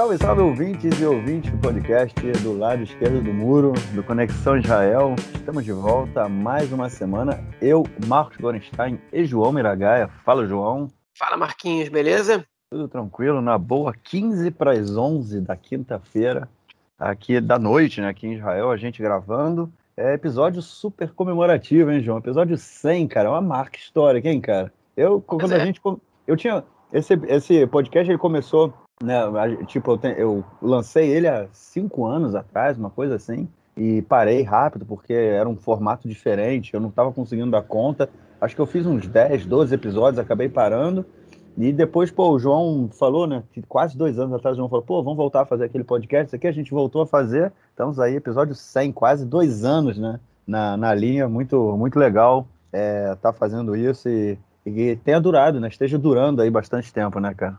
Salve, salve, ouvintes e ouvintes do podcast do lado esquerdo do muro, do Conexão Israel. Estamos de volta a mais uma semana. Eu, Marcos Gorenstein e João Miragaia. Fala, João. Fala, Marquinhos, beleza? Tudo tranquilo, na boa. 15 para as 11 da quinta-feira, aqui da noite, né, aqui em Israel, a gente gravando. É episódio super comemorativo, hein, João? Episódio 100, cara. É uma marca histórica, hein, cara? Eu, quando é. a gente. Eu tinha. Esse, esse podcast ele começou né, tipo, eu, te, eu, lancei ele há cinco anos atrás, uma coisa assim, e parei rápido porque era um formato diferente, eu não estava conseguindo dar conta. Acho que eu fiz uns 10, 12 episódios, acabei parando. E depois, pô, o João falou, né? Que quase dois anos atrás, o João falou, pô, vamos voltar a fazer aquele podcast. Isso aqui a gente voltou a fazer. Estamos aí, episódio 100, quase dois anos, né? Na, na linha, muito, muito legal é, tá fazendo isso e, e tenha durado, né? Esteja durando aí bastante tempo, né, cara?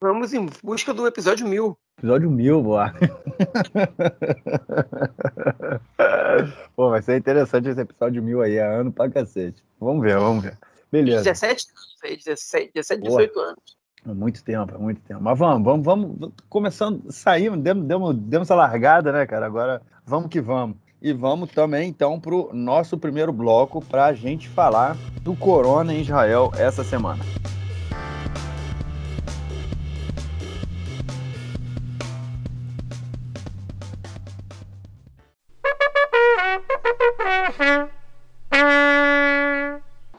Vamos em busca do episódio mil. Episódio mil, boa. Pô, vai ser interessante esse episódio mil aí, é ano pra cacete. Vamos ver, vamos ver. Beleza. 17, 17, 17 18 anos. Muito tempo, muito tempo. Mas vamos, vamos, vamos. Começando, saímos, demos, demos, demos a largada, né, cara? Agora vamos que vamos. E vamos também, então, para o nosso primeiro bloco para a gente falar do Corona em Israel essa semana.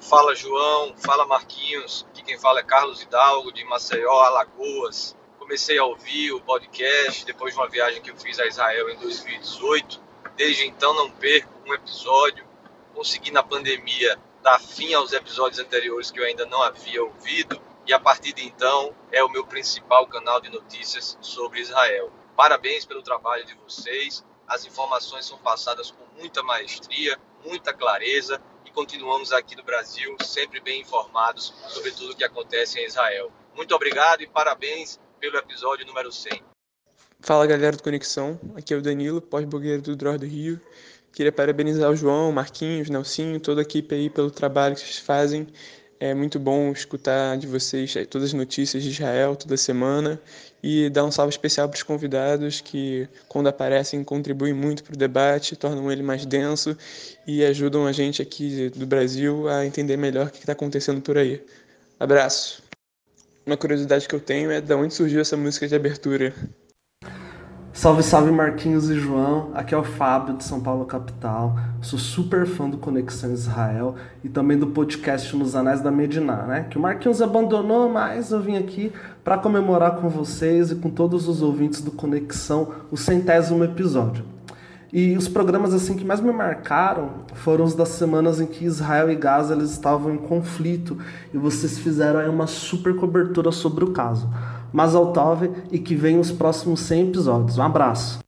Fala João, fala Marquinhos, aqui quem fala é Carlos Hidalgo de Maceió, Alagoas. Comecei a ouvir o podcast depois de uma viagem que eu fiz a Israel em 2018. Desde então não perco um episódio. Consegui na pandemia dar fim aos episódios anteriores que eu ainda não havia ouvido e a partir de então é o meu principal canal de notícias sobre Israel. Parabéns pelo trabalho de vocês. As informações são passadas com muita maestria, muita clareza e continuamos aqui no Brasil sempre bem informados sobre tudo o que acontece em Israel. Muito obrigado e parabéns pelo episódio número 100. Fala galera do Conexão, aqui é o Danilo, pós-blogueiro do Dror do Rio. Queria parabenizar o João, o Marquinhos, Nelsinho, toda a equipe aí pelo trabalho que vocês fazem é muito bom escutar de vocês todas as notícias de Israel toda semana e dar um salve especial para os convidados que, quando aparecem, contribuem muito para o debate, tornam ele mais denso e ajudam a gente aqui do Brasil a entender melhor o que está acontecendo por aí. Abraço! Uma curiosidade que eu tenho é de onde surgiu essa música de abertura. Salve, salve Marquinhos e João, aqui é o Fábio de São Paulo capital. Sou super fã do Conexão Israel e também do podcast Nos Anéis da Mediná, né? Que o Marquinhos abandonou, mas eu vim aqui para comemorar com vocês e com todos os ouvintes do Conexão o centésimo episódio. E os programas assim que mais me marcaram foram os das semanas em que Israel e Gaza eles estavam em conflito e vocês fizeram aí uma super cobertura sobre o caso. Mazal Tov e que venham os próximos 100 episódios. Um abraço.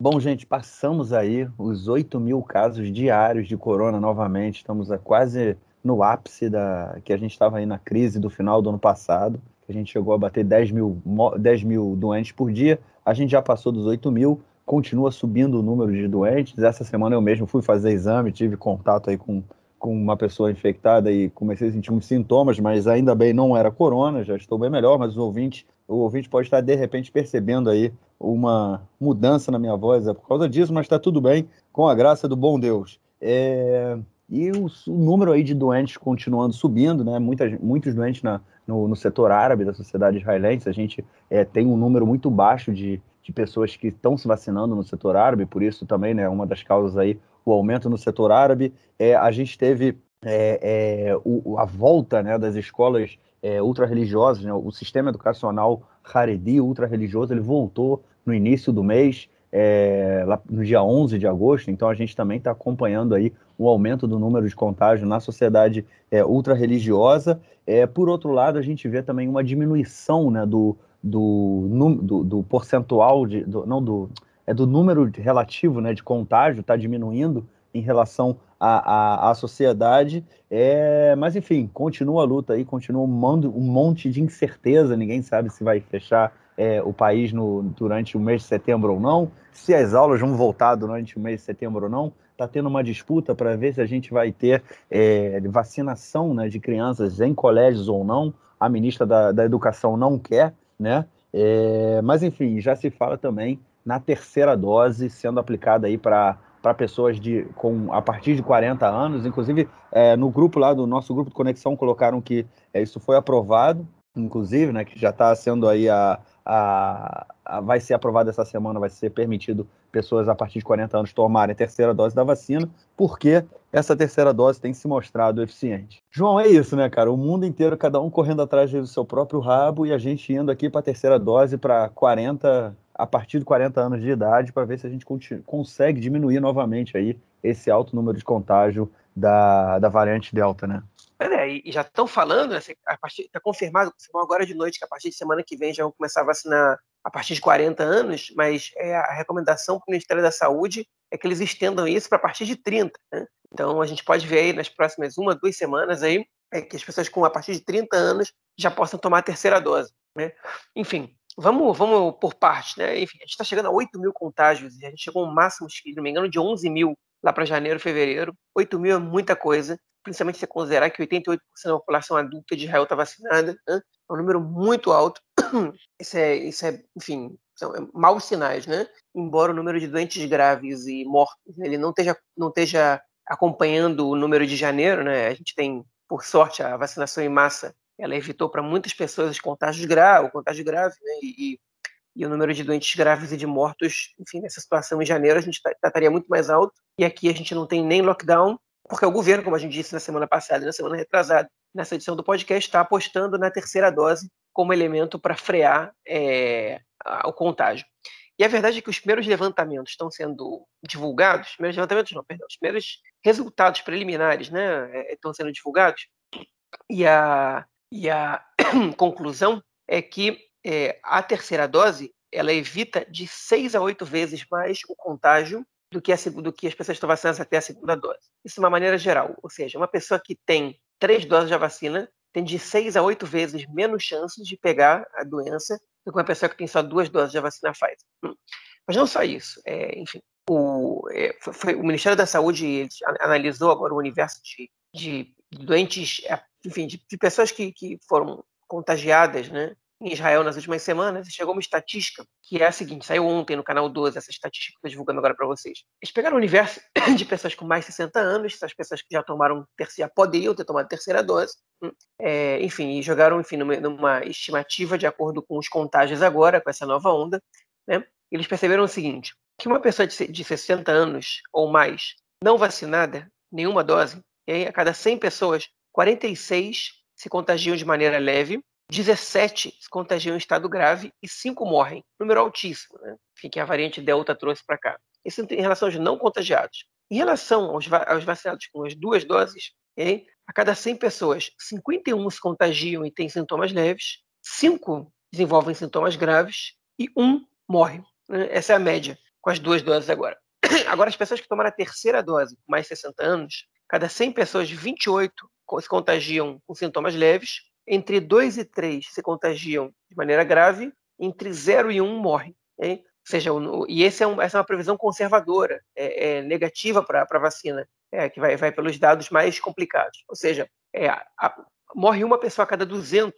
Bom, gente, passamos aí os 8 mil casos diários de corona novamente. Estamos a quase no ápice da que a gente estava aí na crise do final do ano passado. A gente chegou a bater 10 mil, 10 mil doentes por dia. A gente já passou dos 8 mil, continua subindo o número de doentes. Essa semana eu mesmo fui fazer exame, tive contato aí com, com uma pessoa infectada e comecei a sentir uns sintomas, mas ainda bem não era corona, já estou bem melhor, mas os ouvintes o ouvinte pode estar de repente percebendo aí uma mudança na minha voz é por causa disso, mas está tudo bem, com a graça do bom Deus. É... E o, o, número aí de doentes continuando subindo, né? Muitas, muitos doentes na, no, no setor árabe da sociedade israelense. A gente é, tem um número muito baixo de, de pessoas que estão se vacinando no setor árabe, por isso também, né? Uma das causas aí, o aumento no setor árabe. É, a gente teve é, é, o, a volta né, das escolas é, ultra-religiosas, né, o sistema educacional Haredi ultra-religioso, ele voltou no início do mês, é, lá no dia 11 de agosto, então a gente também está acompanhando aí o aumento do número de contágio na sociedade é, ultra-religiosa. É, por outro lado, a gente vê também uma diminuição né, do, do, do, do percentual, de, do, não do, é do número relativo né, de contágio, está diminuindo em relação à, à, à sociedade. É, mas, enfim, continua a luta aí, continua um, mando, um monte de incerteza, ninguém sabe se vai fechar é, o país no, durante o mês de setembro ou não, se as aulas vão voltar durante o mês de setembro ou não. Está tendo uma disputa para ver se a gente vai ter é, vacinação né, de crianças em colégios ou não. A ministra da, da Educação não quer, né? É, mas enfim, já se fala também na terceira dose sendo aplicada aí para para pessoas de, com, a partir de 40 anos. Inclusive, é, no grupo lá do nosso grupo de conexão colocaram que é, isso foi aprovado, inclusive, né, que já está sendo aí a, a, a, vai ser aprovado essa semana, vai ser permitido pessoas a partir de 40 anos tomarem a terceira dose da vacina, porque essa terceira dose tem se mostrado eficiente. João, é isso, né, cara? O mundo inteiro, cada um correndo atrás do seu próprio rabo e a gente indo aqui para a terceira dose para 40 a partir de 40 anos de idade para ver se a gente consegue diminuir novamente aí esse alto número de contágio da, da variante Delta, né? É, e já estão falando, está confirmado agora de noite que a partir de semana que vem já vão começar a vacinar a partir de 40 anos, mas é a recomendação para o Ministério da Saúde é que eles estendam isso para a partir de 30. Né? Então a gente pode ver aí nas próximas uma, duas semanas aí é que as pessoas com a partir de 30 anos já possam tomar a terceira dose. Né? Enfim, vamos, vamos por partes. Né? Enfim, a gente está chegando a 8 mil contágios e a gente chegou a um máximo, se não me engano, de 11 mil lá para janeiro, fevereiro. 8 mil é muita coisa principalmente se considerar que 88% da população adulta de Israel está vacinada, né? é um número muito alto. Isso é, isso é enfim, são é maus sinais, né? Embora o número de doentes graves e mortos ele não esteja, não esteja acompanhando o número de janeiro, né? A gente tem, por sorte, a vacinação em massa, ela evitou para muitas pessoas os contágios graves, o contágio grave, né? E, e, o número de doentes graves e de mortos, enfim, nessa situação em janeiro a gente tá, estaria muito mais alto. E aqui a gente não tem nem lockdown porque o governo, como a gente disse na semana passada na semana retrasada, nessa edição do podcast, está apostando na terceira dose como elemento para frear é, o contágio. E a verdade é que os primeiros levantamentos estão sendo divulgados, os primeiros levantamentos não, perdão, os primeiros resultados preliminares né, é, estão sendo divulgados, e a, e a conclusão é que é, a terceira dose ela evita de seis a oito vezes mais o contágio do que, a, do que as pessoas estão vacinadas até a segunda dose. Isso de uma maneira geral. Ou seja, uma pessoa que tem três doses da vacina tem de seis a oito vezes menos chances de pegar a doença do que uma pessoa que tem só duas doses da vacina Pfizer. Hum. Mas não só isso. É, enfim, o, é, foi, o, Ministério da Saúde analisou agora o universo de, de doentes, é, enfim, de, de pessoas que, que foram contagiadas, né? em Israel nas últimas semanas e chegou uma estatística que é a seguinte: saiu ontem no canal 12, essa estatística que estou divulgando agora para vocês. Eles pegaram o universo de pessoas com mais de 60 anos, essas pessoas que já tomaram terceira, poderiam ter tomado terceira dose, hum, é, enfim, e jogaram enfim, numa, numa, estimativa de acordo com os contágios agora, com essa nova onda. Né? Eles perceberam o seguinte: que uma pessoa de, de 60 anos ou mais não vacinada, nenhuma dose, a cada 100 pessoas, 46 se contagiam de maneira leve 17 se contagiam em estado grave e 5 morrem. Número altíssimo, né? que a variante Delta trouxe para cá. Isso em relação aos não contagiados. Em relação aos, aos vacinados com as duas doses, okay? a cada 100 pessoas, 51 se contagiam e têm sintomas leves, 5 desenvolvem sintomas graves e 1 morre. Né? Essa é a média com as duas doses agora. Agora, as pessoas que tomaram a terceira dose, com mais de 60 anos, cada 100 pessoas, 28 se contagiam com sintomas leves, entre 2 e 3 se contagiam de maneira grave, entre 0 e 1 morrem. Ou seja, e esse é um, essa é uma previsão conservadora, é, é negativa para a vacina, é, que vai, vai pelos dados mais complicados. Ou seja, é, a, morre uma pessoa a cada 200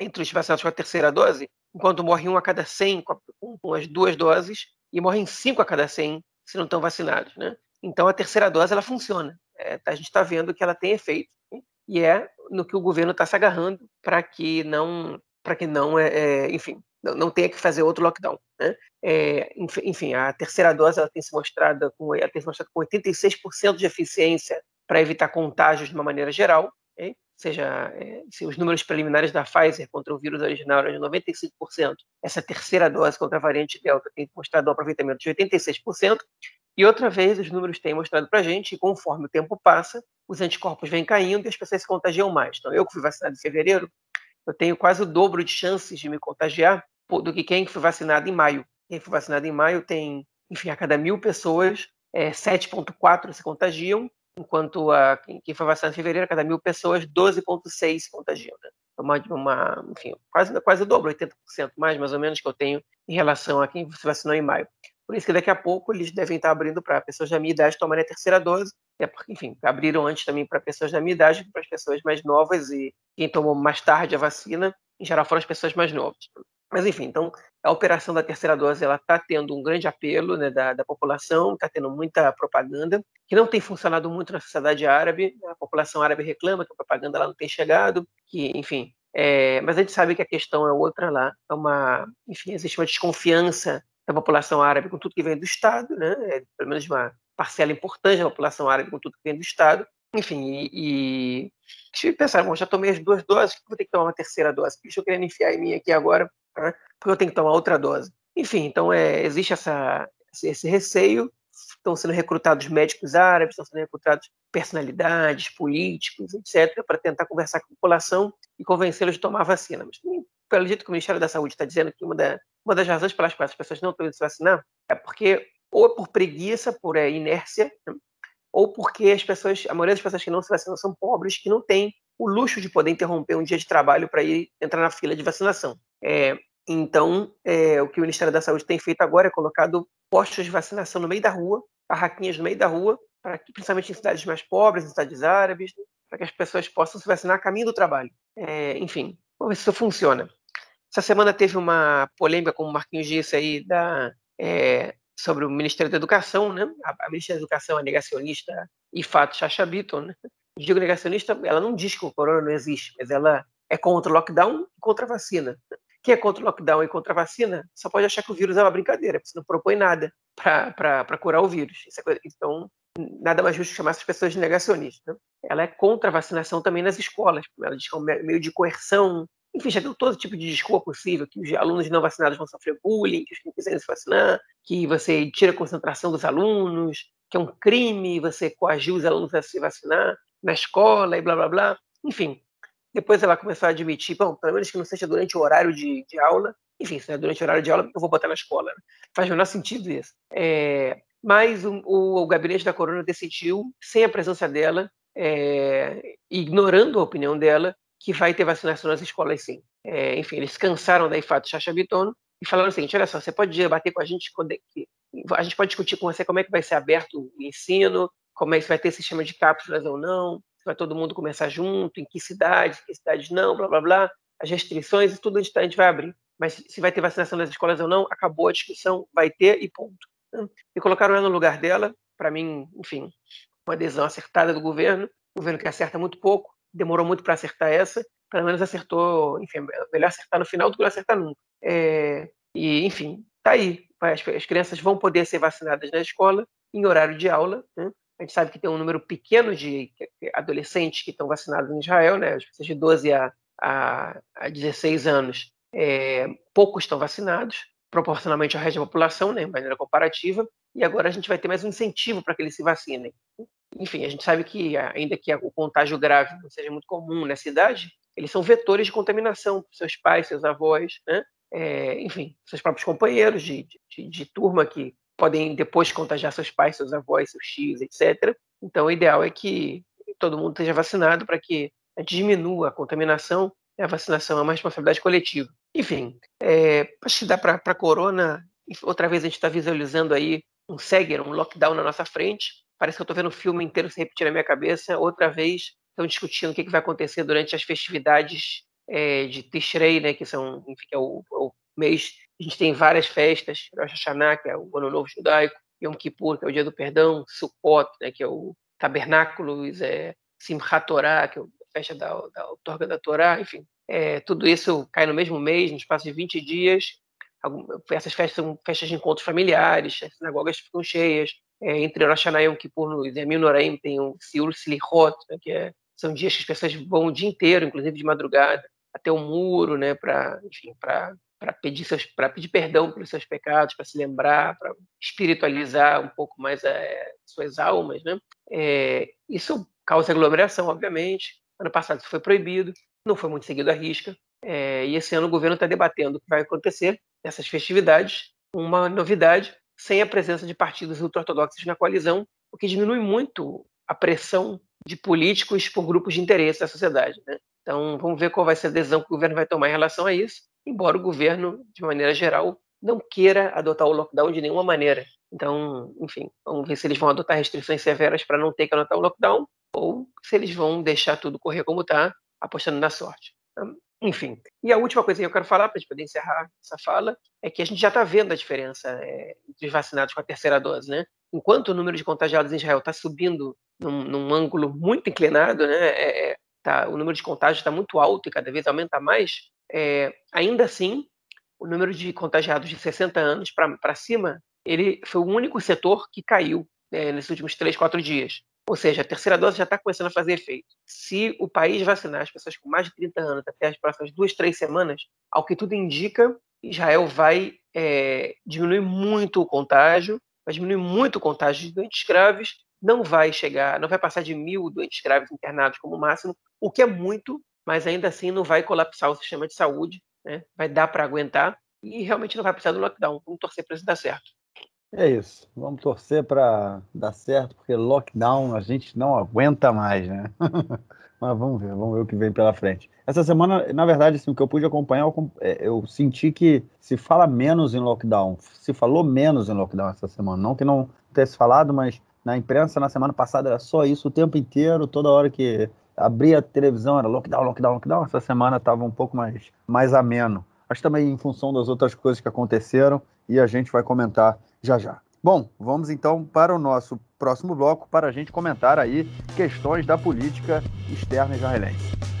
entre os vacinados com a terceira dose, enquanto morre um a cada 100 com, a, com as duas doses, e morrem 5 a cada 100 se não estão vacinados. Né? Então, a terceira dose ela funciona. É, a gente está vendo que ela tem efeito e é no que o governo está se agarrando para que não, para que não, é, é, enfim, não, não, tenha que fazer outro lockdown. Né? É, enfim, a terceira dose ela tem se mostrado com, ela tem se mostrado com 86% de eficiência para evitar contágios de uma maneira geral. Né? Ou seja, é, se os números preliminares da Pfizer contra o vírus original eram de 95%, essa terceira dose contra a variante Delta tem mostrado um aproveitamento de 86%, e outra vez, os números têm mostrado para a gente que, conforme o tempo passa, os anticorpos vêm caindo e as pessoas se contagiam mais. Então, eu que fui vacinado em fevereiro, eu tenho quase o dobro de chances de me contagiar do que quem foi vacinado em maio. Quem foi vacinado em maio tem, enfim, a cada mil pessoas, é, 7,4 se contagiam, enquanto a, quem foi vacinado em fevereiro, a cada mil pessoas, 12,6 se contagiam. Né? Uma, uma, enfim, quase, quase o dobro, 80% mais, mais ou menos, que eu tenho em relação a quem se vacinou em maio. Por isso que daqui a pouco eles devem estar abrindo para pessoas da minha idade tomarem a terceira dose. É porque, enfim, abriram antes também para pessoas da minha idade, para as pessoas mais novas e quem tomou mais tarde a vacina, em geral foram as pessoas mais novas. Mas, enfim, então, a operação da terceira dose ela está tendo um grande apelo né, da, da população, está tendo muita propaganda, que não tem funcionado muito na sociedade árabe. A população árabe reclama que a propaganda lá não tem chegado, que, enfim. É, mas a gente sabe que a questão é outra lá. É uma, enfim, existe uma desconfiança da população árabe com tudo que vem do Estado, né? É, pelo menos uma parcela importante da população árabe com tudo que vem do Estado. Enfim, e, e deixa eu pensar, bom, já tomei as duas doses, vou ter que tomar uma terceira dose. Deixa eu querer enfiar em mim aqui agora né? porque eu tenho que tomar outra dose. Enfim, então é, existe essa, esse receio, estão sendo recrutados médicos árabes, estão sendo recrutados personalidades, políticos, etc., para tentar conversar com a população e convencê-los de tomar a vacina. Mas, pelo jeito que o Ministério da Saúde está dizendo que uma, da, uma das razões pelas quais as pessoas não estão indo se vacinar é porque, ou é por preguiça, por é, inércia, né? ou porque as pessoas, a maioria das pessoas que não se vacinam são pobres, que não têm o luxo de poder interromper um dia de trabalho para ir entrar na fila de vacinação. É, então, é, o que o Ministério da Saúde tem feito agora é colocado postos de vacinação no meio da rua, barraquinhas no meio da rua, para que, principalmente em cidades mais pobres, em cidades árabes, para que as pessoas possam se vacinar a caminho do trabalho. É, enfim, vamos ver se isso funciona. Essa semana teve uma polêmica, como o Marquinhos disse aí, da, é, sobre o Ministério da Educação, né? A, a Ministra da Educação é negacionista e fato Chacha Bitton, né? Digo negacionista, ela não diz que o corona não existe, mas ela é contra o lockdown e contra a vacina. Quem é contra o lockdown e contra a vacina só pode achar que o vírus é uma brincadeira, porque você não propõe nada para curar o vírus. É então, nada mais justo chamar essas pessoas de negacionistas. Né? Ela é contra a vacinação também nas escolas. Ela diz que é um meio de coerção. Enfim, já deu todo tipo de desculpa possível, que os alunos não vacinados vão sofrer bullying, que os que não quiserem se vacinar, que você tira a concentração dos alunos, que é um crime você coagir os alunos a se vacinar na escola e blá blá blá. Enfim, depois ela começou a admitir, bom, pelo menos que não seja durante o horário de, de aula. Enfim, se não é durante o horário de aula, eu vou botar na escola. Né? Faz o menor sentido isso. É, mas o, o, o, gabinete da Corona decidiu, sem a presença dela, é, ignorando a opinião dela, que vai ter vacinação nas escolas sim. É, enfim, eles cansaram da IFAT Chacha Bitono e falaram o seguinte, olha só, você pode debater com a gente, é a gente pode discutir com você como é que vai ser aberto o ensino, como é que vai ter sistema de cápsulas ou não, vai todo mundo começar junto, em que cidade, que cidades não, blá blá blá, as restrições e tudo a gente, a gente vai abrir. Mas se vai ter vacinação nas escolas ou não, acabou a discussão, vai ter e ponto. E colocaram ela no lugar dela, para mim, enfim, uma adesão acertada do governo, o governo que acerta muito pouco, demorou muito para acertar essa, pelo menos acertou, enfim, é melhor acertar no final do que não acertar nunca. É, e, enfim, tá aí. As, as, crianças vão poder ser vacinadas na escola, em horário de aula, né? A gente sabe que tem um número pequeno de adolescentes que estão vacinados em Israel, né? As pessoas de 12 a, a, a 16 anos, é, poucos estão vacinados, proporcionalmente ao resto da população, né, de maneira comparativa, e agora a gente vai ter mais um incentivo para que eles se vacinem. Enfim, a gente sabe que, ainda que o contágio grave não seja muito comum nessa idade, eles são vetores de contaminação para seus pais, seus avós, né? É, enfim, seus próprios companheiros de, de, de turma que podem depois contagiar seus pais, seus avós, seus tios, etc. Então, o ideal é que todo mundo esteja vacinado para que diminua a contaminação. A vacinação é uma responsabilidade coletiva. Enfim, é, acho que dá para a corona. Outra vez a gente está visualizando aí um Seger, um lockdown na nossa frente. Parece que eu estou vendo o filme inteiro se repetir na minha cabeça. Outra vez estão discutindo o que, que vai acontecer durante as festividades é, de Tishrei, né, que são, enfim, é o, o mês a gente tem várias festas, Rosh Hashanah, que é o Ano Novo Judaico, Yom Kippur, que é o Dia do Perdão, Sukkot, né, que é o Tabernáculos, é, Simchat Torah, que é a festa da, da outorga da Torá, enfim. É, tudo isso cai no mesmo mês, no espaço de 20 dias. Essas festas são festas de encontros familiares, as sinagogas ficam cheias. É, entre Rosh Hashanah e Yom Kippur, no Yamim Noraim, tem o Siul Slichot, né, que é, são dias que as pessoas vão o dia inteiro, inclusive de madrugada, até o muro, né, para pedir seus pedir perdão pelos seus pecados, para se lembrar, para espiritualizar um pouco mais é, suas almas, né? É, isso causa aglomeração, obviamente. Ano passado isso foi proibido, não foi muito seguido à risca. É, e esse ano o governo está debatendo o que vai acontecer nessas festividades. Uma novidade, sem a presença de partidos ultra-ortodoxos na coalizão, o que diminui muito a pressão de políticos por grupos de interesse da sociedade. Né? Então, vamos ver qual vai ser a adesão que o governo vai tomar em relação a isso embora o governo, de maneira geral, não queira adotar o lockdown de nenhuma maneira. Então, enfim, vamos ver se eles vão adotar restrições severas para não ter que adotar o lockdown ou se eles vão deixar tudo correr como está, apostando na sorte. Enfim. E a última coisa que eu quero falar, para a gente poder encerrar essa fala, é que a gente já está vendo a diferença é, dos vacinados com a terceira dose, né? Enquanto o número de contagiados em Israel está subindo num, num, ângulo muito inclinado, né? É, é tá, o número de contágios está muito alto e cada vez aumenta mais, é, ainda assim, o número de contagiados de 60 anos para cima, ele foi o único setor que caiu né, nesses últimos 3, 4 dias. Ou seja, a terceira dose já está começando a fazer efeito. Se o país vacinar as pessoas com mais de 30 anos até as próximas duas, três semanas, ao que tudo indica, Israel vai é, diminuir muito o contágio, vai diminuir muito o contágio de doentes graves, não vai chegar, não vai passar de mil doentes graves internados como máximo, o que é muito, mas ainda assim não vai colapsar o sistema de saúde, né? vai dar para aguentar e realmente não vai precisar do lockdown. Vamos torcer para isso dar certo. É isso. Vamos torcer para dar certo, porque lockdown a gente não aguenta mais, né? Mas vamos ver, vamos ver o que vem pela frente. Essa semana, na verdade, assim, o que eu pude acompanhar, eu, é, senti que se fala menos em lockdown, se falou menos em lockdown essa semana. Não que não tivesse falado, mas na imprensa na semana passada era só isso o tempo inteiro, toda hora que abria a televisão era lockdown, lockdown, lockdown. Essa semana estava um pouco mais, mais ameno. Mas também em função das outras coisas que aconteceram e a gente vai comentar já já. Bom, vamos então para o nosso próximo bloco para a gente comentar aí questões da política externa israelense.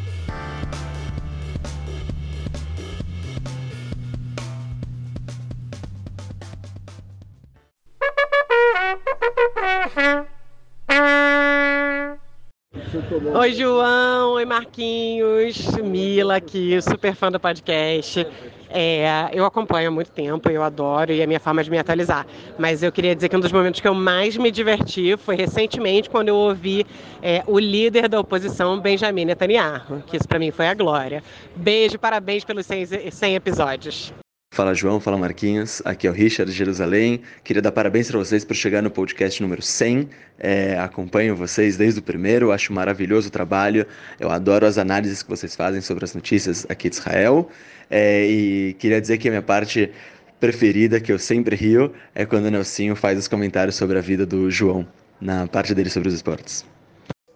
Oi, João. Oi, Marquinhos. Mila aqui, super fã do podcast. É, eu acompanho há muito tempo, eu adoro e é a minha forma de me atualizar. Mas eu queria dizer que um dos momentos que eu mais me diverti foi recentemente quando eu ouvi é, o líder da oposição, Benjamin Netanyahu, que isso para mim foi a glória. Beijo, parabéns pelos 100, 100 episódios. Fala João, fala Marquinhos, aqui é o Richard de Jerusalém. Queria dar parabéns para vocês por chegar no podcast número 100. É, acompanho vocês desde o primeiro, acho maravilhoso o trabalho. Eu adoro as análises que vocês fazem sobre as notícias aqui de Israel. É, e queria dizer que a minha parte preferida, que eu sempre rio, é quando o Nelsinho faz os comentários sobre a vida do João, na parte dele sobre os esportes.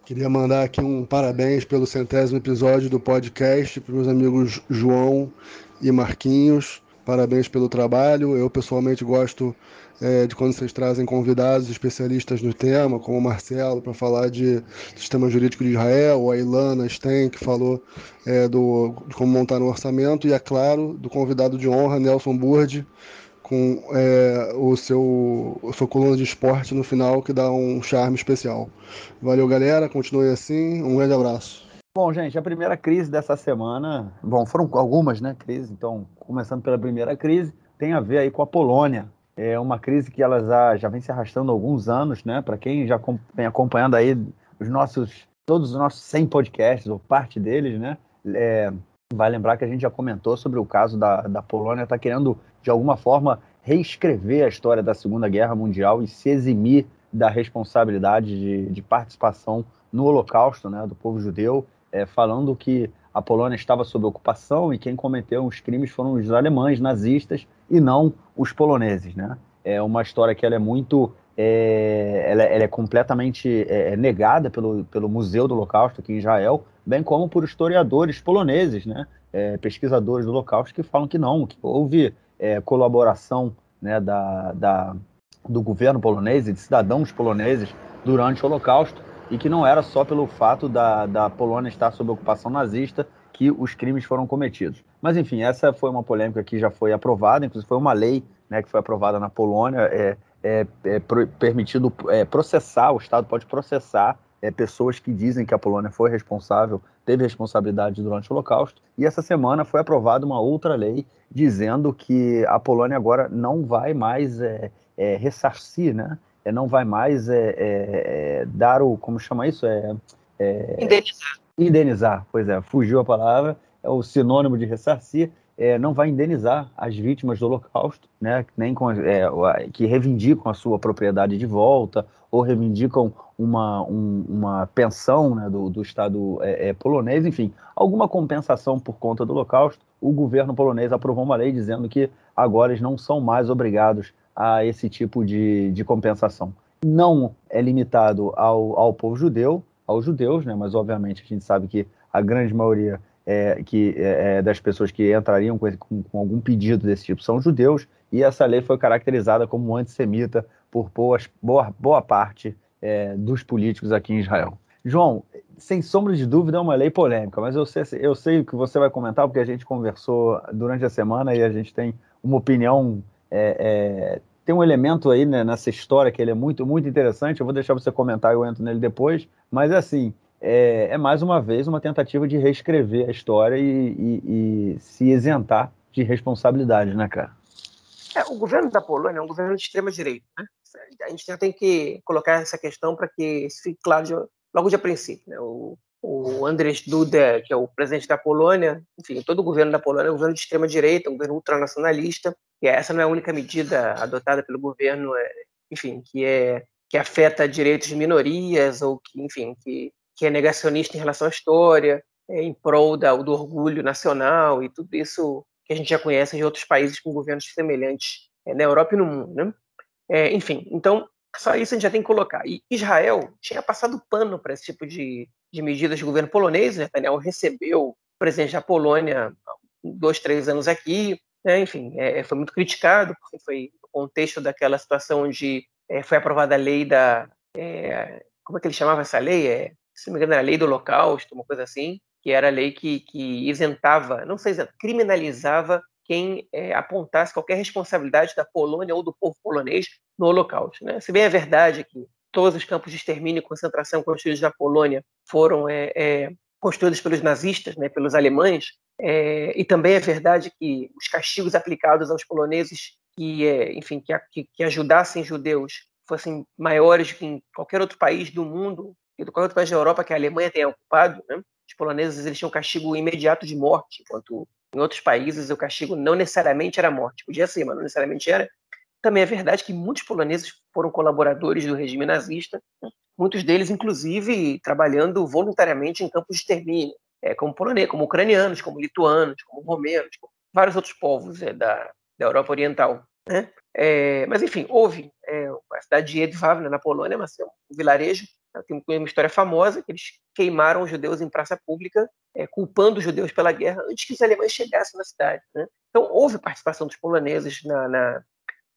Queria mandar aqui um parabéns pelo centésimo episódio do podcast para meus amigos João e Marquinhos. Parabéns pelo trabalho. Eu pessoalmente gosto é, de quando vocês trazem convidados especialistas no tema, como o Marcelo, para falar de sistema jurídico de Israel, ou a Ilana Sten, que falou é, do, de como montar um orçamento, e, é claro, do convidado de honra, Nelson Burdi, com é, o seu a sua coluna de esporte no final, que dá um charme especial. Valeu, galera. Continue assim. Um grande abraço. Bom, gente, a primeira crise dessa semana, bom, foram algumas, né, crises, então, começando pela primeira crise, tem a ver aí com a Polônia. É uma crise que ela já, já vem se arrastando há alguns anos, né, para quem já vem acompanhando aí os nossos, todos os nossos 100 podcasts, ou parte deles, né, é, vai lembrar que a gente já comentou sobre o caso da, da Polônia estar tá querendo, de alguma forma, reescrever a história da Segunda Guerra Mundial e se eximir da responsabilidade de, de participação no Holocausto, né, do povo judeu, é, falando que a Polônia estava sob ocupação e quem cometeu os crimes foram os alemães nazistas e não os poloneses, né? É uma história que ela é muito, é, ela, ela, é completamente é, é, negada pelo, pelo Museu do Holocausto aqui em Israel, bem como por historiadores poloneses, né? É, pesquisadores do Holocausto que falam que não, que houve é, colaboração né, da, da, do governo polonês e de cidadãos poloneses durante o Holocausto e que não era só pelo fato da, da Polônia estar sob ocupação nazista que os crimes foram cometidos. Mas, enfim, essa foi uma polêmica que já foi aprovada, inclusive foi uma lei né, que foi aprovada na Polônia, é, é, é permitido é, processar, o Estado pode processar é, pessoas que dizem que a Polônia foi responsável, teve responsabilidade durante o Holocausto. E essa semana foi aprovada uma outra lei dizendo que a Polônia agora não vai mais é, é, ressarcir né, é, não vai mais é, é, é, dar o. Como chama isso? É, é, indenizar. Indenizar, pois é, fugiu a palavra, é o sinônimo de ressarcir. É, não vai indenizar as vítimas do Holocausto, né, nem com, é, que reivindicam a sua propriedade de volta ou reivindicam uma, um, uma pensão né, do, do Estado é, polonês, enfim, alguma compensação por conta do Holocausto. O governo polonês aprovou uma lei dizendo que agora eles não são mais obrigados a esse tipo de, de compensação. Não é limitado ao, ao povo judeu, aos judeus, né, mas obviamente a gente sabe que a grande maioria é, que é, é, das pessoas que entrariam com, com, com, algum pedido desse tipo são judeus, e essa lei foi caracterizada como antissemita por boas, boa, boa parte é, dos políticos aqui em Israel. João, sem sombra de dúvida, é uma lei polêmica, mas eu sei, eu sei que você vai comentar, porque a gente conversou durante a semana e a gente tem uma opinião. É, é, tem um elemento aí né, nessa história que ele é muito, muito interessante. Eu vou deixar você comentar, eu entro nele depois. Mas assim, é, é mais uma vez uma tentativa de reescrever a história e, e, e se isentar de responsabilidade, né, cara? É, o governo da Polônia é um governo de extrema direita. Né? A gente já tem que colocar essa questão para que isso fique claro de, logo de princípio. Né? O, o Andrzej Duda, que é o presidente da Polônia, enfim, todo o governo da Polônia é um governo de extrema direita, um governo ultranacionalista, e essa não é a única medida adotada pelo governo, é, enfim, que é que afeta direitos de minorias ou que, enfim, que, que é negacionista em relação à história, é, em prol da, do orgulho nacional e tudo isso que a gente já conhece de outros países com governos semelhantes é, na Europa e no mundo, né? É, enfim, então só isso a gente já tem que colocar. E Israel tinha passado pano para esse tipo de, de medidas do governo polonês. Né? Daniel recebeu o presidente da Polônia dois, três anos aqui. Né? Enfim, é, foi muito criticado, porque foi no contexto daquela situação onde é, foi aprovada a lei da. É, como é que ele chamava essa lei? É, se não me engano, era a lei do Holocausto, uma coisa assim, que era a lei que, que isentava, não sei, criminalizava quem é, apontasse qualquer responsabilidade da Polônia ou do povo polonês no Holocausto. Né? Se bem é verdade que todos os campos de extermínio e concentração construídos na Polônia foram é, é, construídos pelos nazistas, né, pelos alemães, e também é verdade que os castigos aplicados aos poloneses que, enfim, que, que, ajudassem judeus fossem maiores que em qualquer outro país do mundo e do qualquer outro país da Europa que a Alemanha tenha ocupado, né? os poloneses eles tinham castigo imediato de morte, enquanto em outros países o castigo não necessariamente era morte, podia ser, mas não necessariamente era. Também é verdade que muitos poloneses foram colaboradores do regime nazista, né? muitos deles, inclusive, trabalhando voluntariamente em campos de extermínio, é, como poloneses, como ucranianos, como lituanos, como romenos, como vários outros povos é, da, da Europa Oriental. Né? É, mas, enfim, houve é, a cidade de Edvavna, na Polônia, mas é um vilarejo tem uma história famosa que eles queimaram os judeus em praça pública, é, culpando os judeus pela guerra antes que os alemães chegassem na cidade. Né? Então houve participação dos poloneses na, na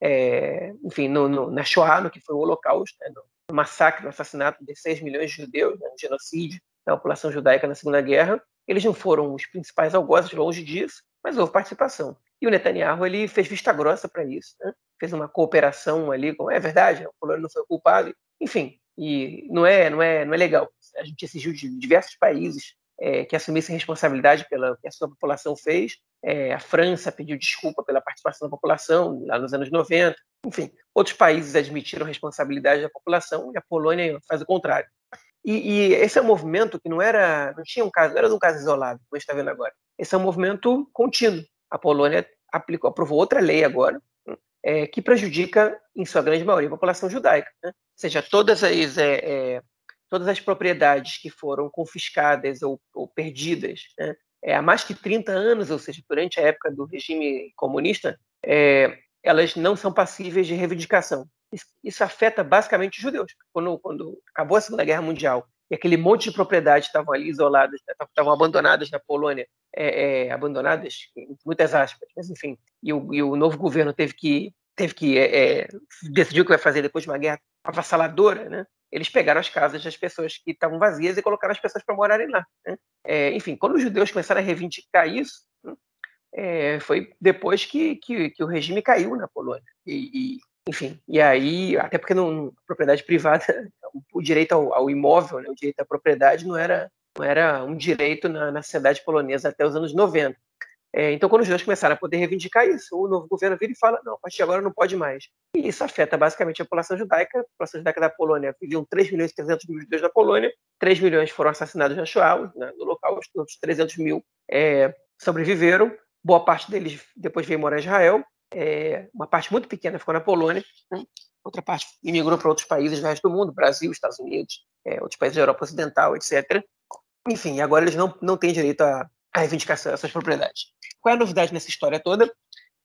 é, enfim, no, no, na Shoah, no que foi o Holocausto, né? no, massacre, no assassinato de 6 milhões de judeus, né? no genocídio da população judaica na Segunda Guerra. Eles não foram os principais algozes, longe disso, mas houve participação. E o Netanyahu ele fez vista grossa para isso, né? fez uma cooperação ali, com, é verdade, o Polônia não foi culpado, enfim, e não é, não é, não é legal. A gente exigiu de diversos países é, que assumissem responsabilidade pela que a sua população fez. É, a França pediu desculpa pela participação da população lá nos anos 90. Enfim, outros países admitiram responsabilidade da população e a Polônia faz o contrário. E, e, esse é um movimento que não era, não tinha um caso, não era um caso isolado, como está vendo agora. Esse é um movimento contínuo. A Polônia aplicou, aprovou outra lei agora, é, que prejudica, em sua grande maioria, a população judaica. Né? Ou seja, todas as, é, é, todas as propriedades que foram confiscadas ou, ou perdidas né? É, há mais de 30 anos, ou seja, durante a época do regime comunista, é, elas não são passíveis de reivindicação. Isso, isso afeta basicamente os judeus. Quando, quando acabou a Segunda Guerra Mundial e aquele monte de propriedades estavam ali isoladas, né, estavam abandonadas na Polônia, é, é, abandonadas, muitas aspas, mas enfim, e o, e o, novo governo teve que teve que é, é, decidir o que vai fazer depois de uma guerra avassaladora, né? Eles pegaram as casas das pessoas que estavam vazias e colocaram as pessoas para morarem lá. Né? É, enfim, quando os judeus começaram a reivindicar isso, né? É, foi depois que, que, que, o regime caiu na Polônia. E, e, enfim, e aí, até porque não, propriedade privada, o direito ao, ao imóvel, né, o direito à propriedade não era, não era um direito na, na sociedade polonesa até os anos 90. É, então, quando os judeus começaram a poder reivindicar isso, o novo governo vira e fala: não, a partir de agora não pode mais. E isso afeta basicamente a população judaica. A população judaica da Polônia viviam 3 milhões e 300 mil judeus da Polônia, 3 milhões foram assassinados na Shoah, né, no local, os outros 300 mil é, sobreviveram. Boa parte deles depois veio morar em Israel. É, uma parte muito pequena ficou na Polônia, né? outra parte imigrou para outros países do resto do mundo, Brasil, Estados Unidos, é, outros países da Europa Ocidental, etc. Enfim, agora eles não, não têm direito a, a reivindicar essas propriedades. Qual é a novidade nessa história toda?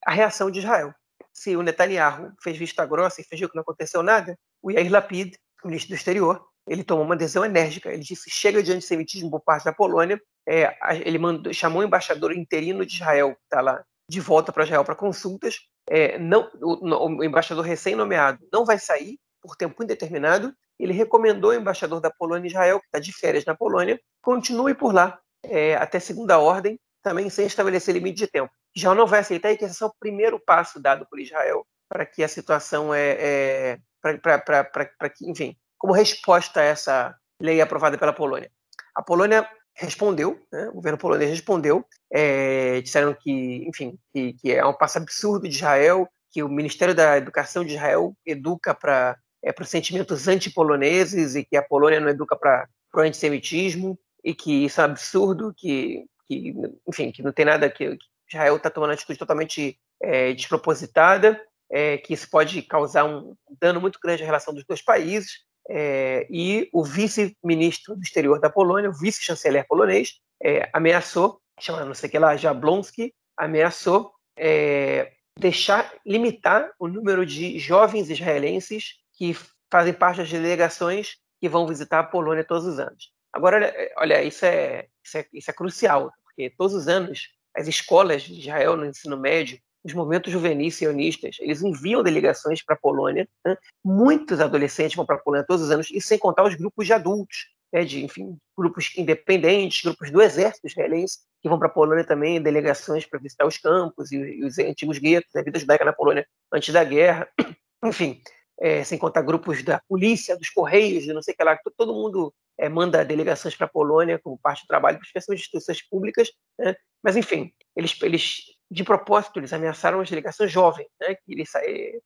A reação de Israel. Se o Netanyahu fez vista grossa e fingiu que não aconteceu nada, o Yair Lapid, ministro do exterior, ele tomou uma decisão enérgica. Ele disse: chega de antissemitismo por parte da Polônia. É, ele mandou, chamou o embaixador interino de Israel, que está lá, de volta para Israel para consultas. É, não, o, o embaixador recém-nomeado não vai sair por tempo indeterminado. Ele recomendou ao embaixador da Polônia em Israel, que está de férias na Polônia, continue por lá é, até segunda ordem, também sem estabelecer limite de tempo. Israel não vai aceitar e que esse é o primeiro passo dado por Israel para que a situação é, é para que, enfim, como resposta a essa lei aprovada pela Polônia. A Polônia respondeu, né, o governo polonês respondeu, é, disseram que, enfim, que, que, é um passo absurdo de Israel, que o Ministério da Educação de Israel educa para é, para sentimentos antipoloneses e que a Polônia não educa para o antissemitismo e que isso é absurdo, que, que enfim, que não tem nada que, que Israel está tomando uma atitude totalmente é, despropositada, é, que isso pode causar um dano muito grande à relação dos dois países. É, e o vice-ministro do exterior da Polônia, o vice-chanceler polonês, é, ameaçou, chama não sei o que lá, Jablonski, ameaçou é, deixar, limitar o número de jovens israelenses que fazem parte das delegações que vão visitar a Polônia todos os anos. Agora, olha, isso é, isso é, isso é crucial, porque todos os anos as escolas de Israel no ensino médio, os movimentos juvenis sionistas, eles enviam delegações para a Polônia. Né? Muitos adolescentes vão para a Polônia todos os anos, e sem contar os grupos de adultos, né? de, enfim, grupos independentes, grupos do exército israelense, que vão para a Polônia também, delegações para visitar os campos e, e os antigos guetos, a vida judaica na Polônia antes da guerra. Enfim, é, sem contar grupos da polícia, dos correios, de não sei o que lá, todo mundo é, manda delegações para a Polônia como parte do trabalho, especialmente instituições públicas, né? mas enfim, eles, eles de propósito eles ameaçaram as delegações jovens, né?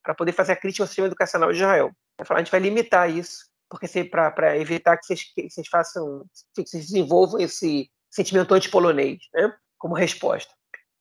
para poder fazer a crítica ao sistema educacional de Israel. Falar, a gente vai limitar isso, porque para evitar que vocês, que vocês façam, que vocês desenvolvam esse sentimento antipolonês, né? como resposta.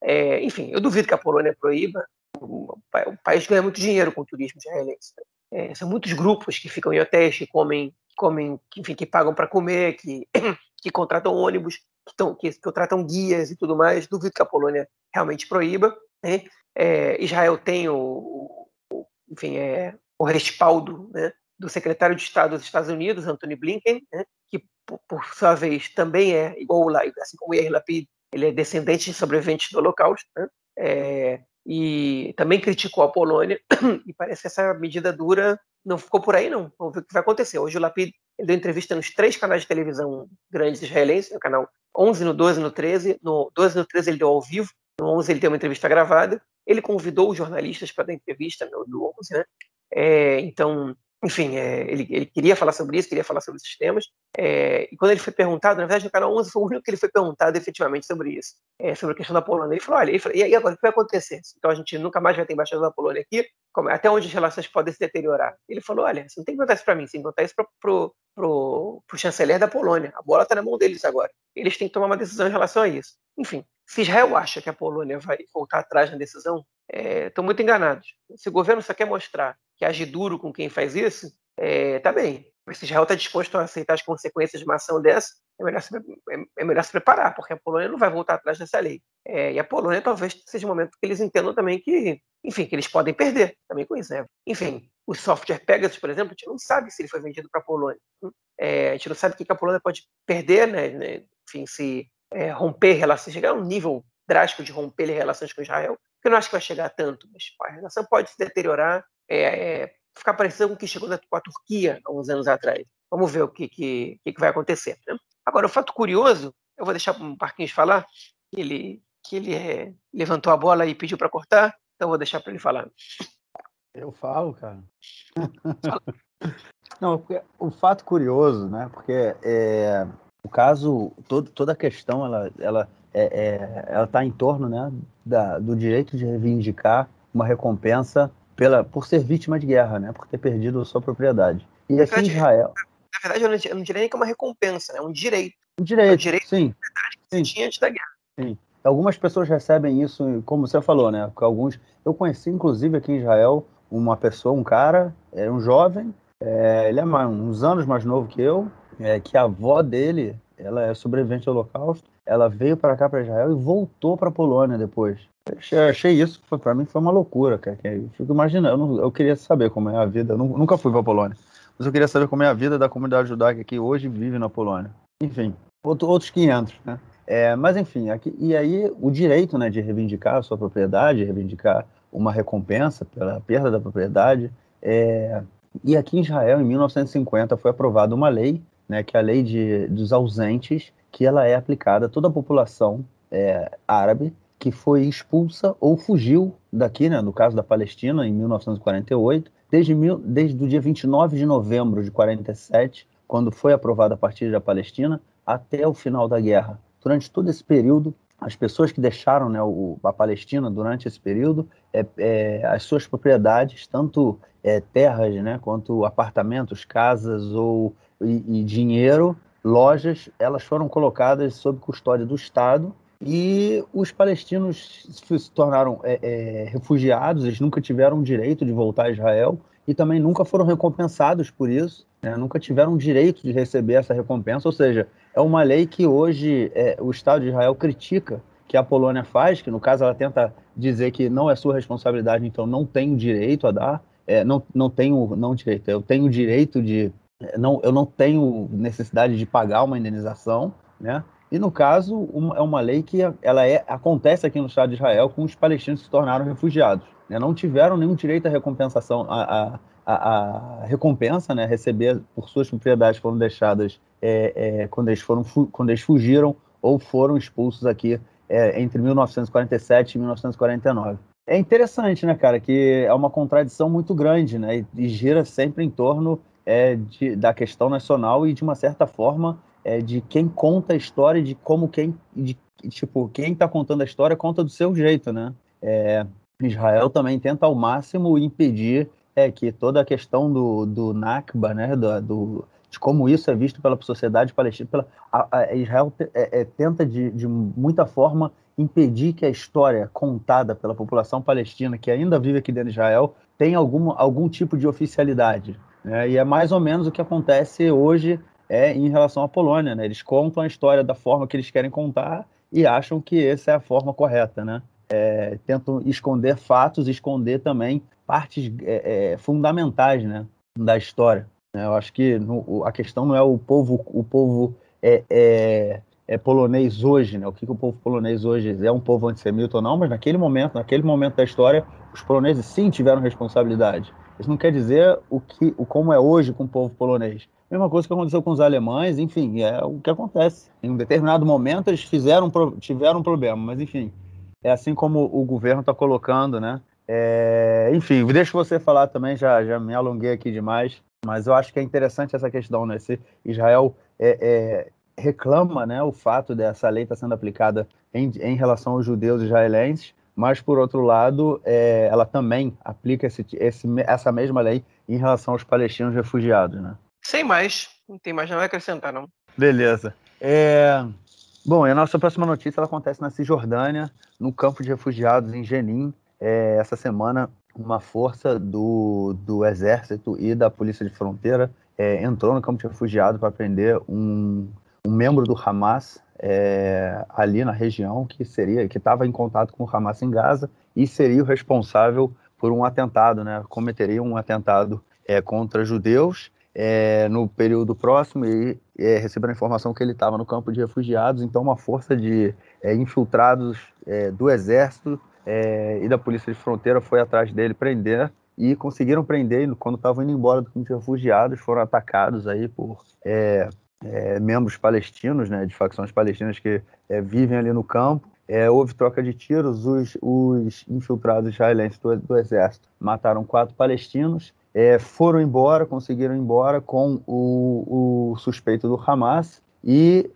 É, enfim, eu duvido que a Polônia proíba. O, país ganha muito dinheiro com o turismo israelense. Né? É, são muitos grupos que ficam em hotéis, que comem, comem enfim, que pagam para comer, que, que contratam ônibus, que, tão, que, contratam guias e tudo mais. Duvido que a Polônia realmente proíba. Né? É, Israel tem o, o enfim, é, o respaldo né, do secretário de Estado dos Estados Unidos, Anthony Blinken, né, que, por, por, sua vez, também é igual lá, assim como Yair Lapid, ele é descendente de sobreviventes do Holocausto. Né? É, e também criticou a Polônia, e parece que essa medida dura não ficou por aí, não. Vamos ver o que vai acontecer. Hoje o Lapid deu entrevista nos três canais de televisão grandes israelenses, no canal 11, no 12 no 13. No 12 no 13 ele deu ao vivo, no 11 ele deu uma entrevista gravada. Ele convidou os jornalistas para dar entrevista no, no 11, né? É, então, enfim, é, ele, ele, queria falar sobre isso, queria falar sobre esses temas. É, e quando ele foi perguntado, na verdade, no canal 11 foi o único que ele foi perguntado efetivamente sobre isso, é, sobre a questão da Polônia. Ele falou: olha, ele falou, e aí agora, o que vai acontecer? Então a gente nunca mais vai ter embaixador da Polônia aqui, como, até onde as relações podem se deteriorar? Ele falou: olha, você não tem que contar isso para mim, você tem que contar isso para pro, pro, pro chanceler da Polônia. A bola está na mão deles agora. Eles têm que tomar uma decisão em relação a isso. Enfim, se Israel acha que a Polônia vai voltar atrás na decisão, estão é, muito enganados. Se o governo só quer mostrar que age duro com quem faz isso, é, tá bem. Mas se Israel está disposto a aceitar as consequências de uma ação dessa, é melhor, se, é, é melhor se preparar, porque a Polônia não vai voltar atrás dessa lei. É, e a Polônia talvez seja um momento que eles entendam também que, enfim, que eles podem perder também com isso. Né? Enfim, o software Pegasus, por exemplo, a gente não sabe se ele foi vendido para a Polônia. É, a gente não sabe o que a Polônia pode perder, né enfim, se é, romper relações, chegar a um nível drástico de romper relações com Israel, que eu não acho que vai chegar tanto, mas a relação pode se deteriorar. É, é, ficar parecido com o que chegou com a Turquia há uns anos atrás. Vamos ver o que, que, que vai acontecer. Né? Agora, o fato curioso, eu vou deixar o Marquinhos falar, que ele, que ele é, levantou a bola e pediu para cortar, então vou deixar para ele falar. Eu falo, cara. Não, o fato curioso, né? Porque é, o caso, todo, toda a questão, ela, ela, é, é, ela está em torno, né, da, do direito de reivindicar uma recompensa pela, por ser vítima de guerra, né? Por ter perdido a sua propriedade. E aqui em Israel. Na verdade, eu não, eu não diria nem que é uma recompensa, né? é um direito. Um direito, é um direito sim. Que sim. tinha antes da guerra. Sim. Algumas pessoas recebem isso, como você falou, né? Alguns, eu conheci, inclusive, aqui em Israel, uma pessoa, um cara, era um jovem, é, ele é mais, uns anos mais novo que eu, é, que a avó dele, ela é sobrevivente do Holocausto, ela veio para cá, para Israel, e voltou para Polônia depois. Achei, achei isso, para mim foi uma loucura, cara. Eu fico imaginando, eu, eu, queria saber como é a vida. Eu nunca fui para Polônia, mas eu queria saber como é a vida da comunidade judaica que hoje vive na Polônia. Enfim, outro, outros 500, né? É, mas enfim, aqui, e aí o direito né, de reivindicar a sua propriedade, reivindicar uma recompensa pela perda da propriedade. É, e aqui em Israel, em 1950, foi aprovada uma lei, né, que é a lei de, dos ausentes, que ela é aplicada a toda a população é, árabe que foi expulsa ou fugiu daqui, né, no caso da Palestina, em 1948, desde, mil, desde o dia 29 de novembro de 47, quando foi aprovada a partir da Palestina, até o final da guerra. Durante todo esse período, as pessoas que deixaram né, o, a Palestina durante esse período, é, é, as suas propriedades, tanto é, terras né, quanto apartamentos, casas ou, e, e, dinheiro, lojas, elas foram colocadas sob custódia do Estado e os palestinos se tornaram é, é, refugiados, eles nunca tiveram direito de voltar a Israel e também nunca foram recompensados por isso, né, nunca tiveram direito de receber essa recompensa, ou seja, é uma lei que hoje é, o Estado de Israel critica que a Polônia faz, que no caso ela tenta dizer que não é sua responsabilidade, então não tem direito a dar, é, não, não tenho não direito, eu tenho direito de não, eu não tenho necessidade de pagar uma indenização, né? E no caso uma, é uma lei que ela é acontece aqui no Estado de Israel com os palestinos que se tornaram refugiados, né? Não tiveram nenhum direito à recompensação, a, a, a, recompensa, né? Receber por suas propriedades foram deixadas é, é, quando, eles foram, quando eles fugiram ou foram expulsos aqui é, entre 1947 e 1949. É interessante, né, cara, que é uma contradição muito grande, né, e gira sempre em torno é, de, da questão nacional e de uma certa forma é, de quem conta a história, de como quem, de, tipo, quem está contando a história conta do seu jeito, né. É, Israel também tenta ao máximo impedir é, que toda a questão do, do Nakba, né, do, do de como isso é visto pela sociedade palestina. Pela, a, a Israel é, é, tenta, de, de muita forma, impedir que a história contada pela população palestina, que ainda vive aqui dentro de Israel, tenha algum, algum tipo de oficialidade. Né? E é mais ou menos o que acontece hoje é, em relação à Polônia. Né? Eles contam a história da forma que eles querem contar e acham que essa é a forma correta. Né? É, tentam esconder fatos, esconder também partes é, é fundamentais né, da história. Né? Eu acho que no, a questão não é o povo, o povo é, é, é, polonês hoje, né? O que, que o povo polonês hoje é um povo antissemita ou não, mas naquele momento, naquele momento da história, os poloneses sim tiveram responsabilidade. Isso não quer dizer o que, o como é hoje com o povo polonês. Mesma coisa que aconteceu com os alemães, enfim, é o que acontece. Em um determinado momento eles fizeram, tiveram um problema, mas enfim, é assim como o governo está colocando, né? É, enfim, deixa você falar também, já, já me alonguei aqui demais. Mas eu acho que é interessante essa questão, né? Se Israel é, é, reclama né, o fato dessa lei estar tá sendo aplicada em, em relação aos judeus israelenses, mas, por outro lado, é, ela também aplica esse, esse, essa mesma lei em relação aos palestinos refugiados, né? Sem mais, não tem mais nada a acrescentar, não. Beleza. É... Bom, e a nossa próxima notícia ela acontece na Cisjordânia, no campo de refugiados em Jenin. É, essa semana uma força do, do Exército e da Polícia de Fronteira é, entrou no campo de refugiado para prender um, um membro do Hamas é, ali na região que seria que estava em contato com o Hamas em Gaza e seria o responsável por um atentado, né? Cometeria um atentado é, contra judeus é, no período próximo e é, a informação que ele estava no campo de refugiados. Então, uma força de é, infiltrados é, do exército é, e da Polícia de Fronteira foi atrás dele prender e conseguiram prender quando estavam indo embora do campo de refugiados, foram atacados aí por é, é, membros palestinos, né, de facções palestinas que é, vivem ali no campo. É, houve troca de tiros, os, os infiltrados israelenses do, do, exército mataram quatro palestinos, é, foram embora, conseguiram ir embora com o, o suspeito do Hamas. E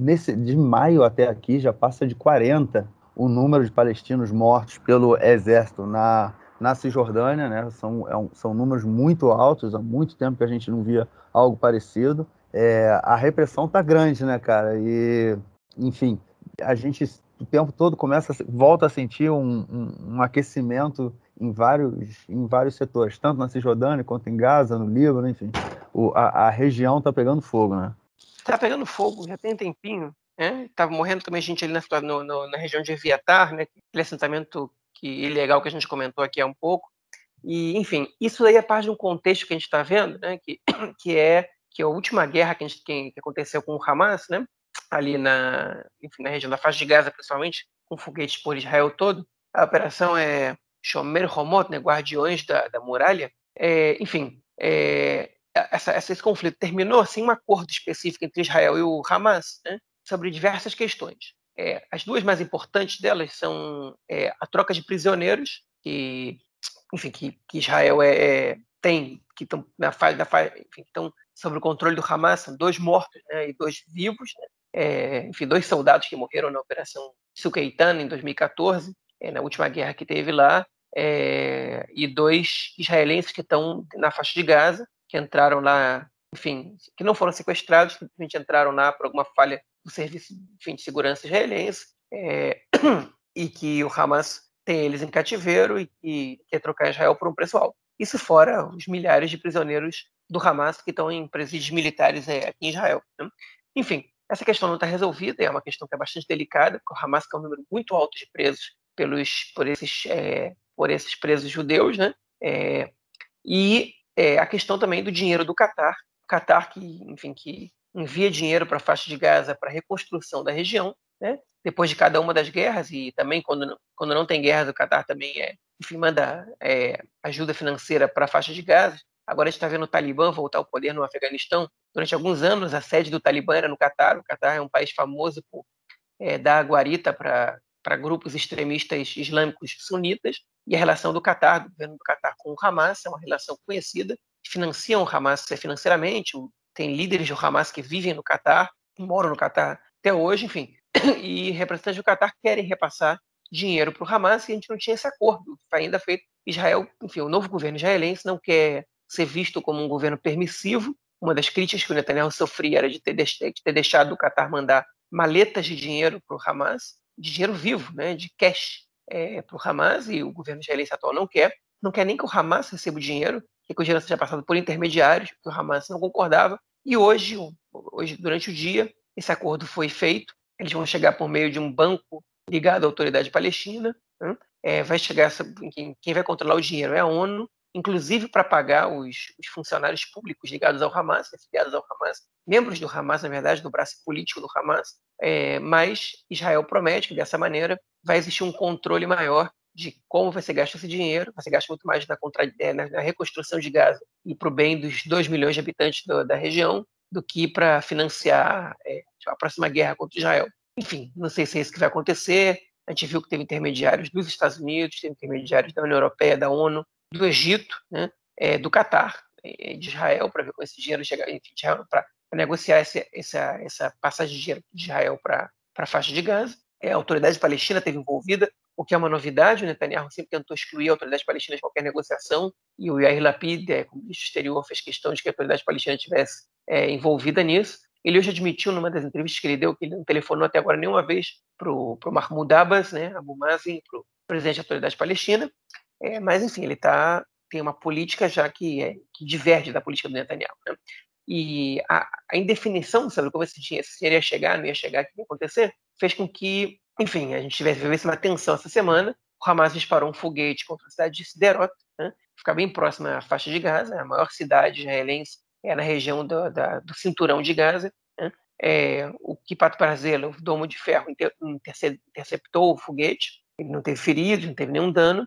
nesse, de maio até aqui já passa de 40 o número de palestinos mortos pelo exército na, na Cisjordânia, né? São, é um, são números muito altos, há muito tempo que a gente não via algo parecido. É, a repressão está grande, né, cara? E, enfim, a gente o tempo todo começa, volta a sentir um, um, um aquecimento em vários, em vários setores, tanto na Cisjordânia quanto em Gaza, no Líbano, enfim. O, a, a região está pegando fogo, né? Está pegando fogo, já tem tempinho. Né? Tava morrendo também gente ali na, no, no, na região de Eviatar, né? aquele assentamento que, ilegal que a gente comentou aqui há um pouco. E, enfim, isso aí é parte de um contexto que a gente está vendo, né, que, que, é, que é a última guerra que, a gente, que, que aconteceu com o Hamas, né, ali na, enfim, na região da faixa de Gaza, principalmente, com foguetes por Israel todo. A operação é Shomer Homot, né, Guardiões da, da Muralha. É, enfim, é, essa, esse conflito terminou sem um acordo específico entre Israel e o Hamas né, sobre diversas questões. É, as duas mais importantes delas são é, a troca de prisioneiros, que, enfim, que, que Israel é, é tem, que estão na fase da fase, enfim, sob o controle do Hamas, são dois mortos né, e dois vivos, né, é, enfim, dois soldados que morreram na Operação Suqueitana em 2014, é, na última guerra que teve lá, é, e dois israelenses que estão na faixa de Gaza, que entraram lá, enfim, que não foram sequestrados, simplesmente entraram lá por alguma falha do serviço enfim, de segurança israelense, é, e que o Hamas tem eles em cativeiro e que quer trocar Israel por um preço alto. Isso fora os milhares de prisioneiros do Hamas que estão em presídios militares é, aqui em Israel. Né? Enfim, essa questão não está resolvida, é uma questão que é bastante delicada, porque o Hamas tem um número muito alto de presos pelos, por, esses, é, por esses presos judeus, né? É, e é, a questão também do dinheiro do Catar, o Catar que, enfim, que envia dinheiro para a faixa de Gaza para reconstrução da região, né? depois de cada uma das guerras, e também quando não, quando não tem guerras, o Catar também é, enfim, manda é, ajuda financeira para a faixa de Gaza. Agora a gente está vendo o Talibã voltar ao poder no Afeganistão. Durante alguns anos, a sede do Talibã era no Catar. O Catar é um país famoso por é, dar guarita para grupos extremistas islâmicos sunitas. E a relação do Catar, do governo do Catar com o Hamas, é uma relação conhecida. Financiam o Hamas financeiramente, tem líderes do Hamas que vivem no Catar, moram no Catar até hoje, enfim, e representantes do Catar querem repassar dinheiro para o Hamas e a gente não tinha esse acordo, ainda feito. Israel, enfim, o novo governo israelense não quer ser visto como um governo permissivo. Uma das críticas que o Netanyahu sofria era de ter, de ter deixado o Catar mandar maletas de dinheiro para o Hamas, de dinheiro vivo, né, de cash é, para o Hamas, e o governo israelense atual não quer. Não quer nem que o Hamas receba o dinheiro, quer que o dinheiro seja passado por intermediários, porque o Hamas não concordava. E hoje, hoje, durante o dia, esse acordo foi feito. Eles vão chegar por meio de um banco ligado à autoridade palestina. Né? É, vai chegar quem, quem vai controlar o dinheiro é a ONU, inclusive para pagar os, os, funcionários públicos ligados ao Hamas, ligados ao Hamas, membros do Hamas, na verdade, do braço político do Hamas. É, mas Israel promete que dessa maneira vai existir um controle maior de como ser gasto esse dinheiro, ser gasto muito mais na, contra, é, na, na reconstrução de Gaza e para o bem dos 2 milhões de habitantes do, da região, do que para financiar é, a próxima guerra contra Israel. Enfim, não sei se é isso que vai acontecer. A gente viu que teve intermediários dos Estados Unidos, teve intermediários da União Europeia, da ONU, do Egito, né, é, do Catar, é, de Israel, para ver com esse dinheiro chegar, para negociar esse, essa, essa passagem de dinheiro de Israel para a faixa de Gaza. É, a autoridade palestina esteve envolvida, o que é uma novidade. O Netanyahu sempre tentou excluir a autoridade palestina de qualquer negociação, e o Yair Lapid, é, como ministro exterior, fez questão de que a autoridade palestina estivesse é, envolvida nisso. Ele hoje admitiu, numa das entrevistas que ele deu, que ele não telefonou até agora nenhuma vez para o Mahmoud Abbas, né, Abu Mazen, para o presidente da autoridade palestina. É, mas, enfim, ele tá, tem uma política já que, é, que diverge da política do Netanyahu. Né? E a, a, indefinição sobre como esse dinheiro, se ia chegar, não ia chegar, o que ia acontecer, fez com que, enfim, a gente tivesse, tivesse uma tensão essa semana. O Hamas disparou um foguete contra a cidade de Siderot, né? fica bem próxima à faixa de Gaza, a maior cidade israelense é na região do, da, do cinturão de Gaza. Né? É, o Kipat Brazil, o domo de ferro, interceptou o foguete, ele não teve feridos, não teve nenhum dano,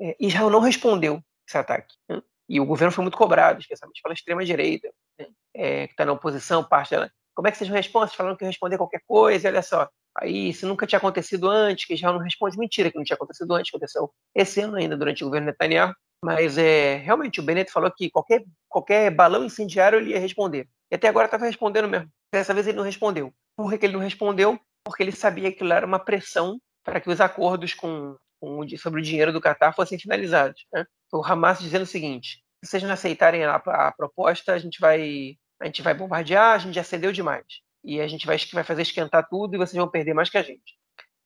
é, Israel não respondeu esse ataque. Né? E o governo foi muito cobrado, especialmente pela extrema-direita, né? é, que está na oposição, parte dela. Como é que vocês não respondem? Falando que responder qualquer coisa, olha só. Aí, se nunca tinha acontecido antes, que Israel não responde, mentira que não tinha acontecido antes, aconteceu esse ano ainda, durante o governo Netanyahu. Mas é, realmente, o Bennett falou que qualquer, qualquer balão incendiário ele ia responder. E até agora estava respondendo mesmo. Dessa vez ele não respondeu. Por que ele não respondeu? Porque ele sabia que aquilo era uma pressão para que os acordos com, sobre o dinheiro do Qatar fossem finalizados. Né? O Hamas dizendo o seguinte: se vocês não aceitarem a, a, proposta, a gente vai a gente vai bombardear, a gente já cedeu demais e a gente vai, vai fazer esquentar tudo e vocês vão perder mais que a gente.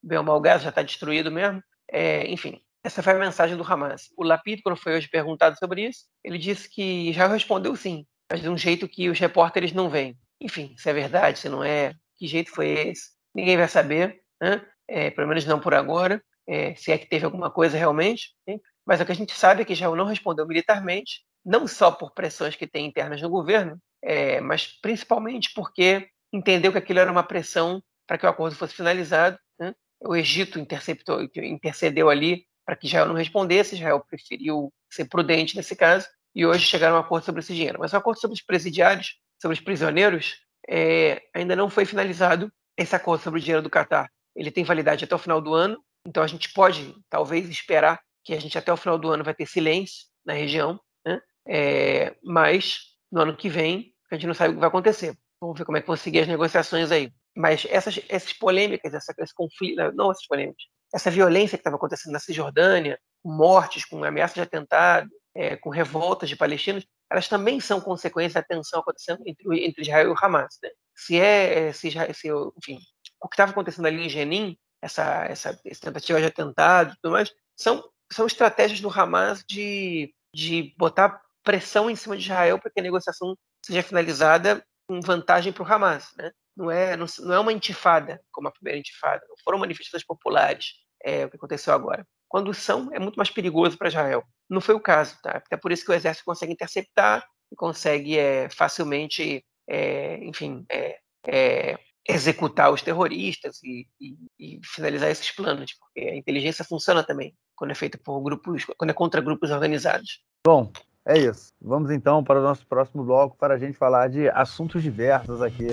Bem o gás já está destruído mesmo. É, enfim, essa foi a mensagem do Hamas. O Lapid, quando foi hoje perguntado sobre isso, ele disse que já respondeu sim, mas de um jeito que os repórteres não veem. Enfim, se é verdade, se não é, que jeito foi esse? Ninguém vai saber, né? É, pelo menos não por agora é, se é que teve alguma coisa realmente. Hein? Mas o que a gente sabe é que Israel não respondeu militarmente, não só por pressões que tem internas no governo, é, mas principalmente porque entendeu que aquilo era uma pressão para que o acordo fosse finalizado. Né? O Egito interceptou, intercedeu ali para que Israel não respondesse, Israel preferiu ser prudente nesse caso, e hoje chegaram a um acordo sobre esse dinheiro. Mas o acordo sobre os presidiários, sobre os prisioneiros, é, ainda não foi finalizado esse acordo sobre o dinheiro do Catar. Ele tem validade até o final do ano, então a gente pode, talvez, esperar que a gente até o final do ano vai ter silêncio na região, né? é, mas no ano que vem a gente não sabe o que vai acontecer. Vamos ver como é que vão seguir as negociações aí. Mas essas, essas polêmicas, essa, esse conflito, não essas polêmicas, essa violência que estava acontecendo na Cisjordânia, com mortes, com ameaças de atentado, é, com revoltas de palestinos, elas também são consequência da tensão acontecendo entre, entre Israel e Hamas. Né? Se é, é se, se, enfim, o que estava acontecendo ali em Jenin, essa, essa, essa tentativa de atentado e tudo mais, são, são estratégias do Hamas de, de botar pressão em cima de Israel para que a negociação seja finalizada com vantagem para o Hamas. Né? Não, é, não, não, é uma intifada, como a primeira intifada, não foram manifestações populares, é o que aconteceu agora. Quando são, é muito mais perigoso para Israel. Não foi o caso, tá? Até por isso que o exército consegue interceptar e consegue é, facilmente, é, enfim, é, é executar os terroristas e, e, e, finalizar esses planos, porque a inteligência funciona também quando é feita por grupos, quando é contra grupos organizados. Bom, é isso. Vamos então para o nosso próximo bloco para a gente falar de assuntos diversos aqui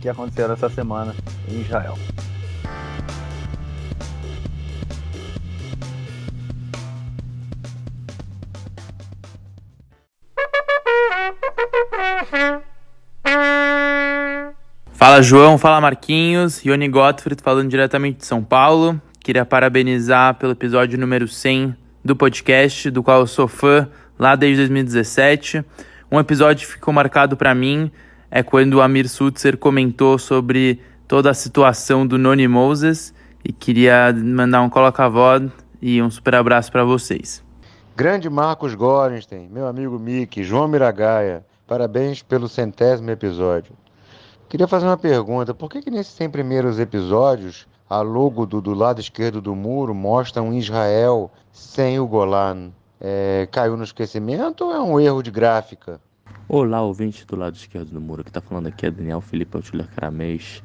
que aconteceram essa semana em Israel. Fala João, fala Marquinhos, Ione Gottfried falando diretamente de São Paulo. Queria parabenizar pelo episódio número 100 do podcast, do qual eu sou fã lá desde 2017. Um episódio que ficou marcado para mim é quando o Amir Sutzer comentou sobre toda a situação do Noni Moses e queria mandar um coloca-voz e um super abraço para vocês. Grande Marcos Gorenstein, meu amigo Mickey, João Miragaia, parabéns pelo centésimo episódio. Queria fazer uma pergunta: por que, que nesses 100 primeiros episódios a logo do, do lado esquerdo do muro mostra um Israel sem o Golan? É, caiu no esquecimento ou é um erro de gráfica? Olá, ouvinte do lado esquerdo do muro. que está falando aqui é Daniel Felipe Altiler Caramês.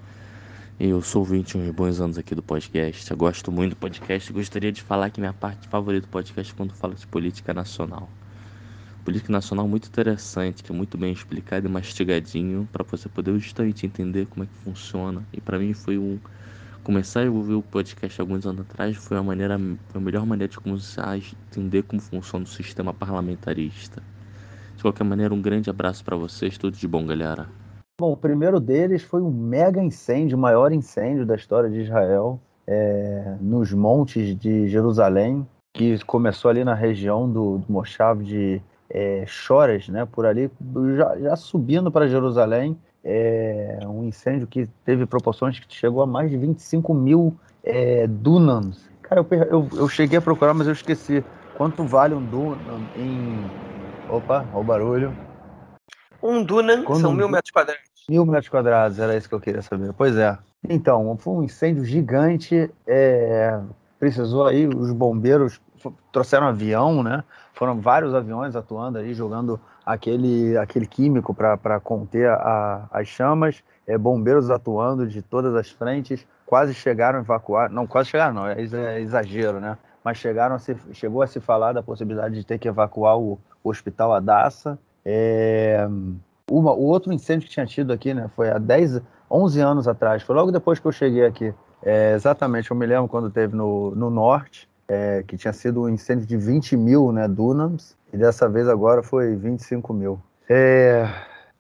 Eu sou ouvinte uns bons anos aqui do podcast. Eu gosto muito do podcast gostaria de falar que minha parte favorita do podcast é quando fala de política nacional política nacional muito interessante, que é muito bem explicado e mastigadinho para você poder justamente entender como é que funciona. E para mim foi um começar a ouvir o podcast alguns anos atrás foi a maneira a melhor maneira de começar a entender como funciona o sistema parlamentarista. De qualquer maneira, um grande abraço para vocês, tudo de bom, galera. Bom, o primeiro deles foi um mega incêndio, o maior incêndio da história de Israel, é, nos montes de Jerusalém, que começou ali na região do, do Moshav de é, Choras, né, por ali, já, já subindo para Jerusalém, é, um incêndio que teve proporções que chegou a mais de 25 mil é, dunams. Cara, eu, eu, eu, cheguei a procurar, mas eu esqueci. Quanto vale um dunam em. Opa, olha o barulho. Um dunam Quando são um... mil metros quadrados. Mil metros quadrados, era isso que eu queria saber. Pois é. Então, foi um incêndio gigante. É, precisou aí, os bombeiros trouxeram avião, né? Foram vários aviões atuando aí, jogando aquele, aquele químico para conter a, as chamas, é, bombeiros atuando de todas as frentes, quase chegaram a evacuar, não, quase chegaram não, é, é exagero, né? Mas chegaram a se, chegou a se falar da possibilidade de ter que evacuar o, o hospital Adassa. É, uma, o outro incêndio que tinha tido aqui, né, foi há 10, 11 anos atrás, foi logo depois que eu cheguei aqui. É, exatamente, eu me lembro quando teve no, no norte, é, que tinha sido um incêndio de 20 mil né, dunams, e dessa vez agora foi 25 mil. É,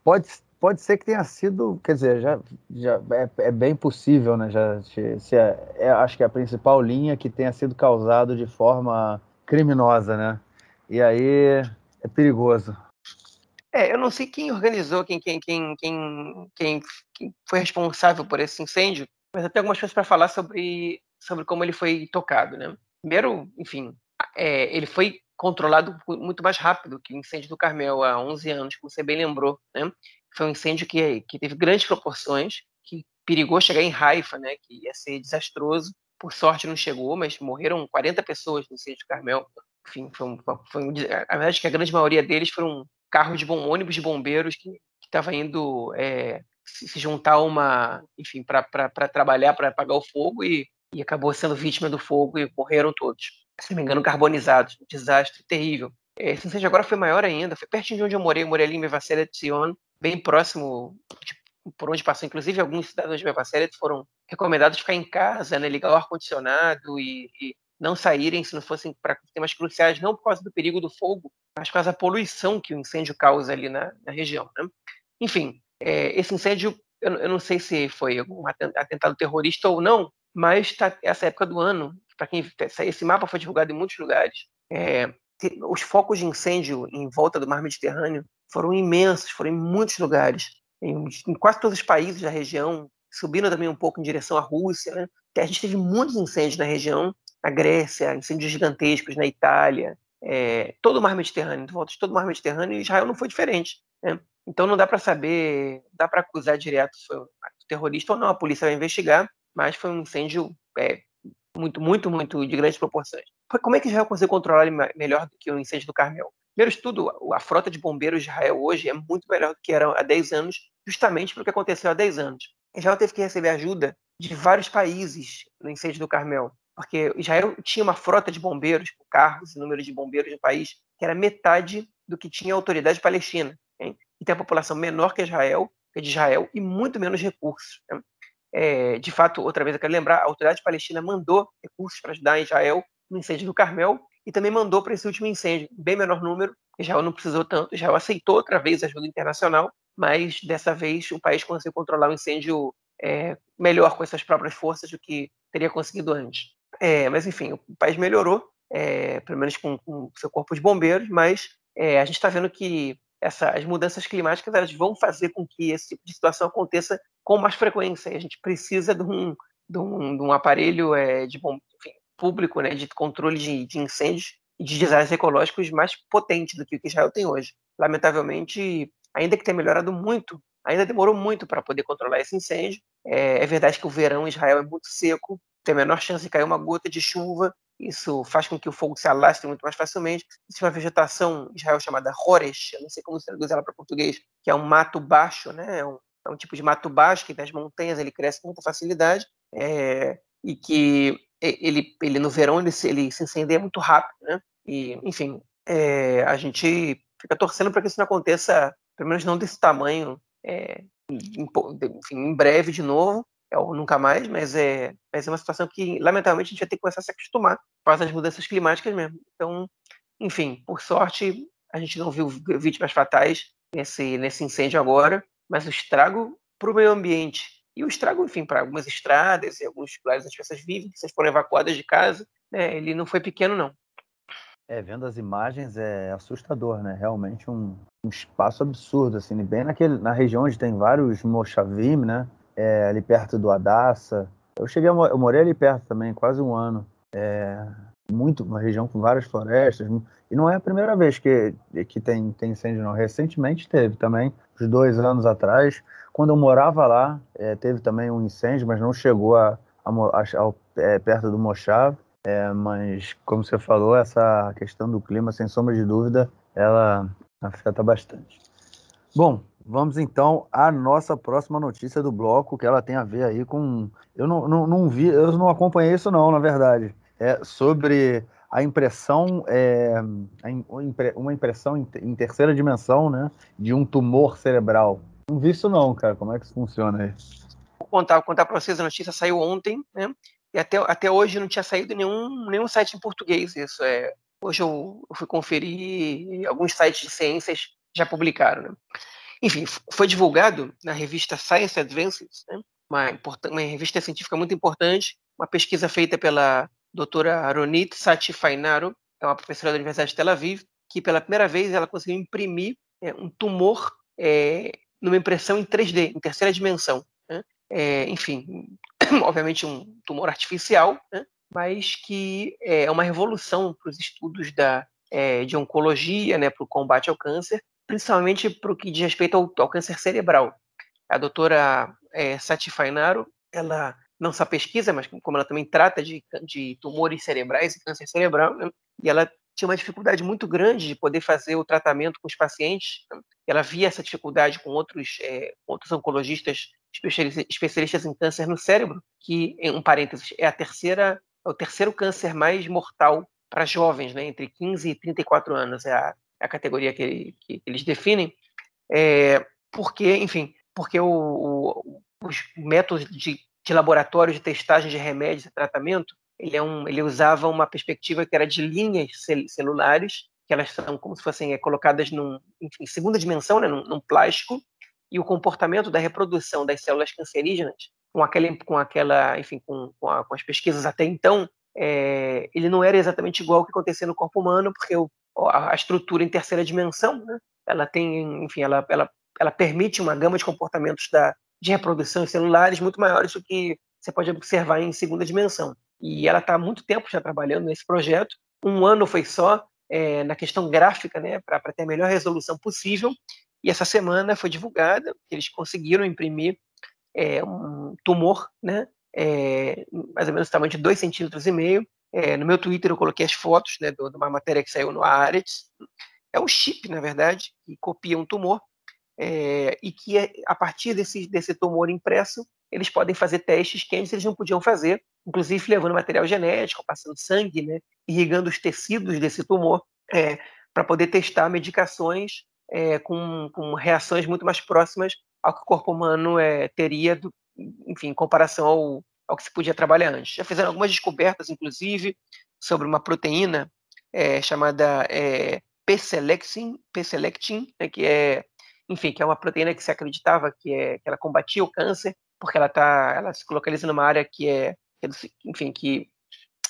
pode, pode ser que tenha sido, quer dizer, já, já é, é bem possível, né? Já, se é, é, acho que é a principal linha que tenha sido causado de forma criminosa, né? E aí é perigoso. É, eu não sei quem organizou, quem, quem, quem, quem, quem, quem foi responsável por esse incêndio, mas eu tenho algumas coisas para falar sobre, sobre como ele foi tocado, né? Primeiro, enfim, é, ele foi controlado muito mais rápido que o incêndio do Carmel há 11 anos, como você bem lembrou, né? Foi um incêndio que, que teve grandes proporções, que perigou chegar em Haifa, né? Que ia ser desastroso. Por sorte não chegou, mas morreram 40 pessoas no incêndio do Carmel. enfim, foi um, foi um, a verdade é que a grande maioria deles foram carros de bom, ônibus de bombeiros que estava indo é, se, juntar uma, enfim, para trabalhar, para apagar o fogo e, e acabou sendo vítima do fogo e morreram todos. Se não me engano, carbonizados. Um desastre terrível. Esse incêndio agora foi maior ainda, foi pertinho de onde eu morei, eu morei ali em Mevacélia de Sion, bem próximo de, por onde passou. Inclusive, alguns cidadãos de Mevacélia foram recomendados ficar em casa, né, ligar o ar-condicionado e, e, não saírem se não fossem para temas cruciais, não por causa do perigo do fogo, mas por causa da poluição que o incêndio causa ali na, na região. Né? Enfim, é, esse incêndio, eu, eu, não sei se foi algum atentado terrorista ou não, mas tá, essa época do ano, para quem esse mapa foi divulgado em muitos lugares, é, os focos de incêndio em volta do mar Mediterrâneo foram imensos, foram em muitos lugares, em, em quase todos os países da região, subindo também um pouco em direção à Rússia. Né? A gente teve muitos incêndios na região, na Grécia, incêndios gigantescos na Itália, é, todo o mar Mediterrâneo, volta de todo o mar Mediterrâneo, e Israel não foi diferente. Né? Então não dá para saber, dá para acusar direto se foi um terrorista ou não, a polícia vai investigar, mas foi um incêndio é, muito, muito, muito de grandes proporções. Como é que Israel conseguiu controlar ele melhor do que o incêndio do Carmel? Primeiro de tudo, a frota de bombeiros de Israel hoje é muito melhor do que era há 10 anos, justamente pelo que aconteceu há 10 anos. Israel teve que receber ajuda de vários países no incêndio do Carmel, porque Israel tinha uma frota de bombeiros, carros e número de bombeiros no país, que era metade do que tinha a autoridade palestina, hein? e tem a população menor que Israel, que é de Israel, e muito menos recursos. Né? É, de fato, outra vez eu quero lembrar, a autoridade palestina mandou recursos para ajudar Israel no incêndio do Carmel e também mandou para esse último incêndio, bem menor número. Israel não precisou tanto, Israel aceitou outra vez ajuda internacional, mas dessa vez o país conseguiu controlar o incêndio é, melhor com essas próprias forças do que teria conseguido antes. É, mas enfim, o país melhorou, é, pelo menos com, o seu corpo de bombeiros, mas a gente está vendo que essa, as mudanças climáticas elas vão fazer com que esse tipo de situação aconteça com mais frequência. E a gente precisa de um, de um, de um aparelho é, de bom, enfim, público né, de controle de, de incêndios e de desastres ecológicos mais potente do que o que Israel tem hoje. Lamentavelmente, ainda que tenha melhorado muito, ainda demorou muito para poder controlar esse incêndio. É, é, verdade que o verão em Israel é muito seco, tem a menor chance de cair uma gota de chuva, isso faz com que o fogo se alastre muito mais facilmente. Existe uma vegetação em Israel chamada Horesh, eu não sei como se traduz ela para português, que é um mato baixo, né? É um, é um, tipo de mato baixo que nas montanhas ele cresce com muita facilidade é, e que ele, ele no verão ele se, ele se incendeia muito rápido, né? E, enfim, é, a gente fica torcendo para que isso não aconteça, pelo menos não desse tamanho, é, enfim, em breve de novo, é, ou nunca mais, mas é, mas é uma situação que, lamentavelmente, a gente vai ter que começar a se acostumar com as mudanças climáticas mesmo. Então, enfim, por sorte, a gente não viu vítimas fatais nesse, nesse incêndio agora, mas o estrago para o meio ambiente e o estrago, enfim, para algumas estradas e alguns lugares as pessoas vivem, que foram evacuadas de casa, né, ele não foi pequeno, não. É, vendo as imagens é assustador, né? Realmente um, um espaço absurdo, assim, bem naquele, na região onde tem vários mochavim, né? É, ali perto do Adassa. Eu cheguei, a, eu morei ali perto também, quase um ano. É, muito, uma região com várias florestas. E não é a primeira vez que, que tem, tem incêndio, não. Recentemente teve também, uns dois anos atrás. Quando eu morava lá, é, teve também um incêndio, mas não chegou a, a, a é, perto do Mochave. É, mas, como você falou, essa questão do clima, sem sombra de dúvida, ela afeta bastante. Bom, vamos então à nossa próxima notícia do bloco, que ela tem a ver aí com. Eu não, não, não vi, eu não acompanhei isso, não, na verdade. É sobre a impressão, é, uma impressão em terceira dimensão, né, de um tumor cerebral. Não vi isso, não, cara. Como é que isso funciona aí? Vou contar, vou contar para vocês, a notícia saiu ontem, né? E até, até hoje não tinha saído nenhum, nenhum site em português. Isso é. Hoje eu, eu fui conferir alguns sites de ciências já publicaram. Né? Enfim, foi divulgado na revista Science Advances, né? uma, uma, revista científica muito importante, uma pesquisa feita pela doutora Aronit Satifainaro, é uma professora da Universidade de Tel Aviv, que pela primeira vez ela conseguiu imprimir é, um tumor é, numa impressão em 3D, em terceira dimensão. Né? É, enfim, obviamente um tumor artificial, né? mas que é uma revolução para os estudos da, é, de oncologia, né, para o combate ao câncer, principalmente para o que diz respeito ao, ao, câncer cerebral. A doutora é, Sati Fainaro, ela não só pesquisa, mas como ela também trata de, de tumores cerebrais e câncer cerebral, né, e ela tinha uma dificuldade muito grande de poder fazer o tratamento com os pacientes. Ela via essa dificuldade com outros, é, outros oncologistas especialistas em câncer no cérebro, que, em um parênteses, é a terceira, é o terceiro câncer mais mortal para jovens, né, entre 15 e 34 anos, é a, a categoria que, que, eles definem, é, porque, enfim, porque o, o, os métodos de, de laboratório de testagem de remédios e tratamento ele, é um, ele usava uma perspectiva que era de linhas cel celulares, que elas são como se fossem é, colocadas num, em segunda dimensão, né, num, num, plástico, e o comportamento da reprodução das células cancerígenas, com aquela, com aquela enfim, com, com, a, com as pesquisas até então, é, ele não era exatamente igual ao que acontecia no corpo humano, porque o, a, estrutura em terceira dimensão, né, ela tem, enfim, ela, ela, ela permite uma gama de comportamentos da, de reprodução celulares muito maiores do que você pode observar em segunda dimensão. E ela está há muito tempo já trabalhando nesse projeto. Um ano foi só é, na questão gráfica, né, para ter a melhor resolução possível. E essa semana foi divulgada eles conseguiram imprimir é, um tumor, né, é, mais ou menos do tamanho de 2,5 centímetros e meio. É, no meu Twitter eu coloquei as fotos né, de uma matéria que saiu no Aretz. É um chip, na verdade, que copia um tumor é, e que é, a partir desse, desse tumor impresso eles podem fazer testes que antes eles não podiam fazer, inclusive levando material genético, passando sangue, né, irrigando os tecidos desse tumor, é, para poder testar medicações é, com, com, reações muito mais próximas ao que o corpo humano é, teria, do, enfim, em comparação ao, ao, que se podia trabalhar antes. Já fizeram algumas descobertas, inclusive, sobre uma proteína é, chamada é, P-selectin, né, que é, enfim, que é uma proteína que se acreditava que, é, que ela combatia o câncer, porque ela tá, ela se localiza numa área que é, que é do, enfim, que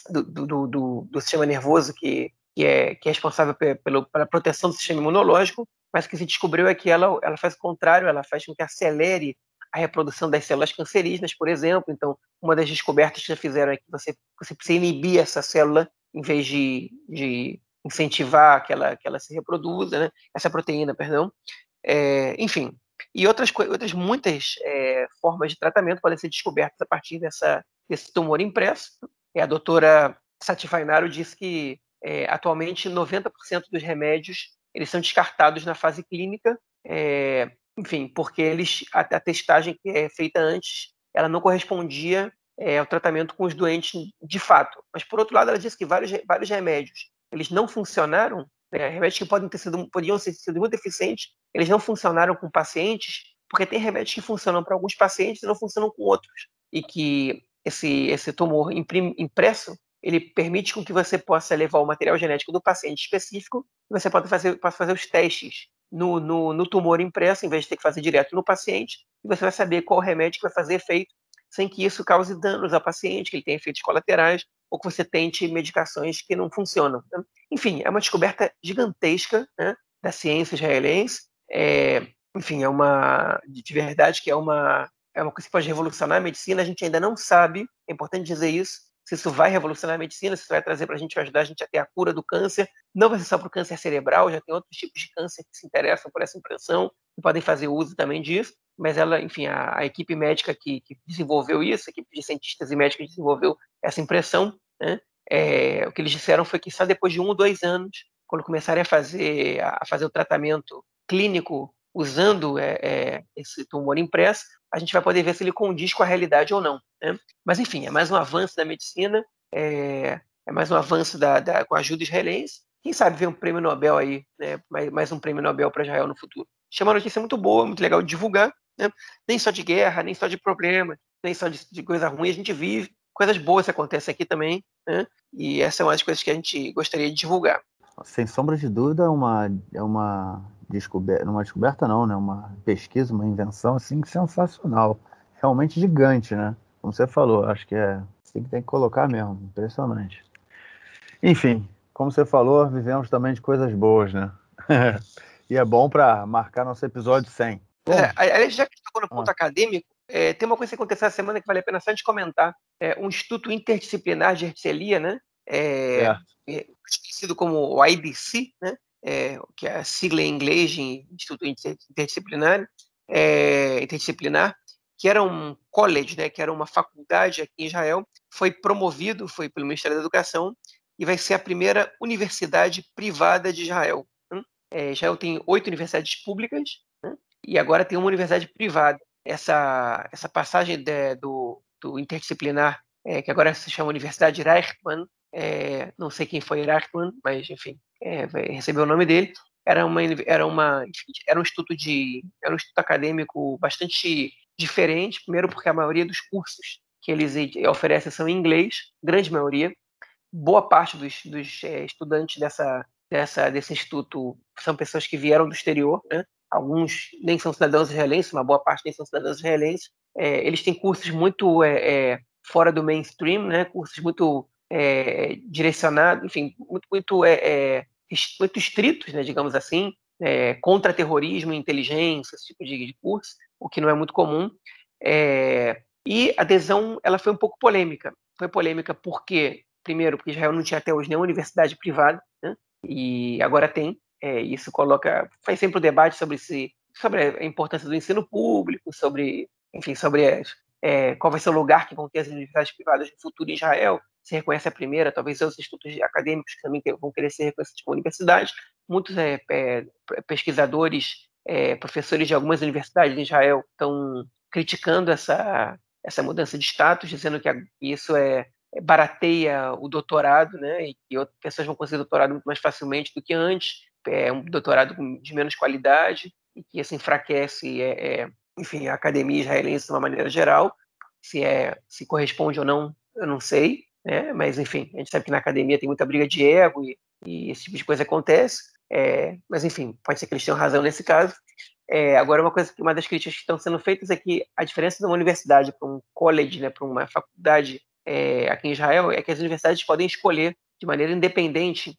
do, do, do, do, sistema nervoso que, que, é, que é responsável pelo, pela proteção do sistema imunológico, mas o que se descobriu é que ela, ela faz o contrário, ela faz com que acelere a reprodução das células cancerígenas, por exemplo. Então, uma das descobertas que já fizeram é que você, você precisa inibir essa célula em vez de, de incentivar que ela, que ela se reproduza, né? essa proteína, perdão. É, enfim, e outras, outras muitas é, formas de tratamento podem ser descobertas a partir dessa, desse tumor impresso. E a doutora Satifainaro disse que é, atualmente 90% dos remédios eles são descartados na fase clínica, é, enfim, porque eles a, a, testagem que é feita antes ela não correspondia é, ao tratamento com os doentes de fato. Mas por outro lado, ela disse que vários, vários remédios eles não funcionaram né? Remédios que podem ter sido, podiam ter sido muito eficientes, eles não funcionaram com pacientes, porque tem remédios que funcionam para alguns pacientes e não funcionam com outros. E que esse, esse tumor impresso, ele permite com que você possa levar o material genético do paciente específico e você pode fazer, pode fazer os testes no, no, no tumor impresso, em vez de ter que fazer direto no paciente, e você vai saber qual remédio que vai fazer efeito sem que isso cause danos ao paciente, que ele tenha efeitos colaterais, ou que você tente medicações que não funcionam. Né? Enfim, é uma descoberta gigantesca né, da ciência israelense. É, enfim, é uma, de verdade, que é uma, é uma coisa que pode revolucionar a medicina. A gente ainda não sabe, é importante dizer isso, se isso vai revolucionar a medicina, se isso vai trazer para a gente, vai ajudar a gente a ter a cura do câncer. Não vai ser só para o câncer cerebral, já tem outros tipos de câncer que se interessam por essa impressão e podem fazer uso também disso. Mas ela, enfim, a, a equipe médica que, que, desenvolveu isso, a equipe de cientistas e médicos que desenvolveu essa impressão, né? É, o que eles disseram foi que só depois de um ou dois anos, quando começarem a fazer, a fazer o tratamento clínico usando é, é, esse tumor impresso, a gente vai poder ver se ele condiz com a realidade ou não. Né? Mas, enfim, é mais um avanço da medicina, é, é mais um avanço da, da, com a ajuda israelense. Quem sabe ver um prêmio Nobel aí, né? mais, mais um prêmio Nobel para Israel no futuro. Chama uma notícia muito boa, muito legal de divulgar. Né? Nem só de guerra, nem só de problemas, nem só de, de coisa ruim a gente vive coisas boas acontecem aqui também, né? E essa é uma das coisas que a gente gostaria de divulgar. Sem sombra de dúvida, é uma, é uma descoberta, uma descoberta não, né? Uma pesquisa, uma invenção assim sensacional, realmente gigante, né? Como você falou, acho que é assim que tem que colocar mesmo, impressionante. Enfim, como você falou, vivemos também de coisas boas, né? e é bom para marcar nosso episódio 100. É, já que tocou no ponto ah. acadêmico, é, tem uma coisa que aconteceu essa semana que vale a pena só de comentar. É, um Instituto Interdisciplinar de Hercelia, né? É, é, conhecido como o IDC, né? É, que é a sigla em inglês de Instituto Interdisciplinar, é, Interdisciplinar, que era um college, né? Que era uma faculdade aqui em Israel, foi promovido, foi pelo Ministério da Educação, e vai ser a primeira universidade privada de Israel. Né? É, Israel tem oito universidades públicas né? e agora tem uma universidade privada. Essa, essa passagem de, do, do interdisciplinar, é, que agora se chama Universidade Reichmann, é, não sei quem foi Reichmann, mas enfim, é, recebeu o nome dele. Era uma, era uma, era um instituto de, era um instituto acadêmico bastante diferente. Primeiro porque a maioria dos cursos que eles oferecem são em inglês, grande maioria. Boa parte dos, dos é, estudantes dessa, dessa, desse instituto são pessoas que vieram do exterior, né? Alguns nem são cidadãos israelenses, uma boa parte nem são cidadãos israelenses. É, eles têm cursos muito é, é fora do mainstream, né? Cursos muito é, direcionados, enfim, muito, muito, é, muito estritos, né? Digamos assim, contra terrorismo, inteligência, esse tipo de, de curso, o que não é muito comum. É, e a adesão ela foi um pouco polêmica. Foi polêmica porque, primeiro, porque Israel não tinha até hoje nenhuma universidade privada, né? e agora tem. É, isso coloca, faz sempre o um debate sobre se, sobre a importância do ensino público, sobre, enfim, sobre as, é, qual vai ser o lugar que vão ter as universidades privadas no futuro em Israel. Se reconhece a primeira, talvez os institutos acadêmicos que também vão querer ser reconhecidos como universidades. Muitos é, é pesquisadores, é, professores de algumas universidades em Israel estão criticando essa, essa mudança de status, dizendo que isso é, é barateia o doutorado, né, e que outras pessoas vão conseguir doutorado muito mais facilmente do que antes, é um doutorado de menos qualidade, e que isso enfraquece, é, é, enfim, a academia israelense de uma maneira geral, se é se corresponde ou não, eu não sei, né, mas enfim, a gente sabe que na academia tem muita briga de ego e, e esse tipo de coisa acontece, é, mas enfim, pode ser que eles tenham razão nesse caso, é, agora, uma coisa que uma das críticas que estão sendo feitas é que a diferença de uma universidade para um college, né, para uma faculdade é, aqui em Israel, é que as universidades podem escolher de maneira independente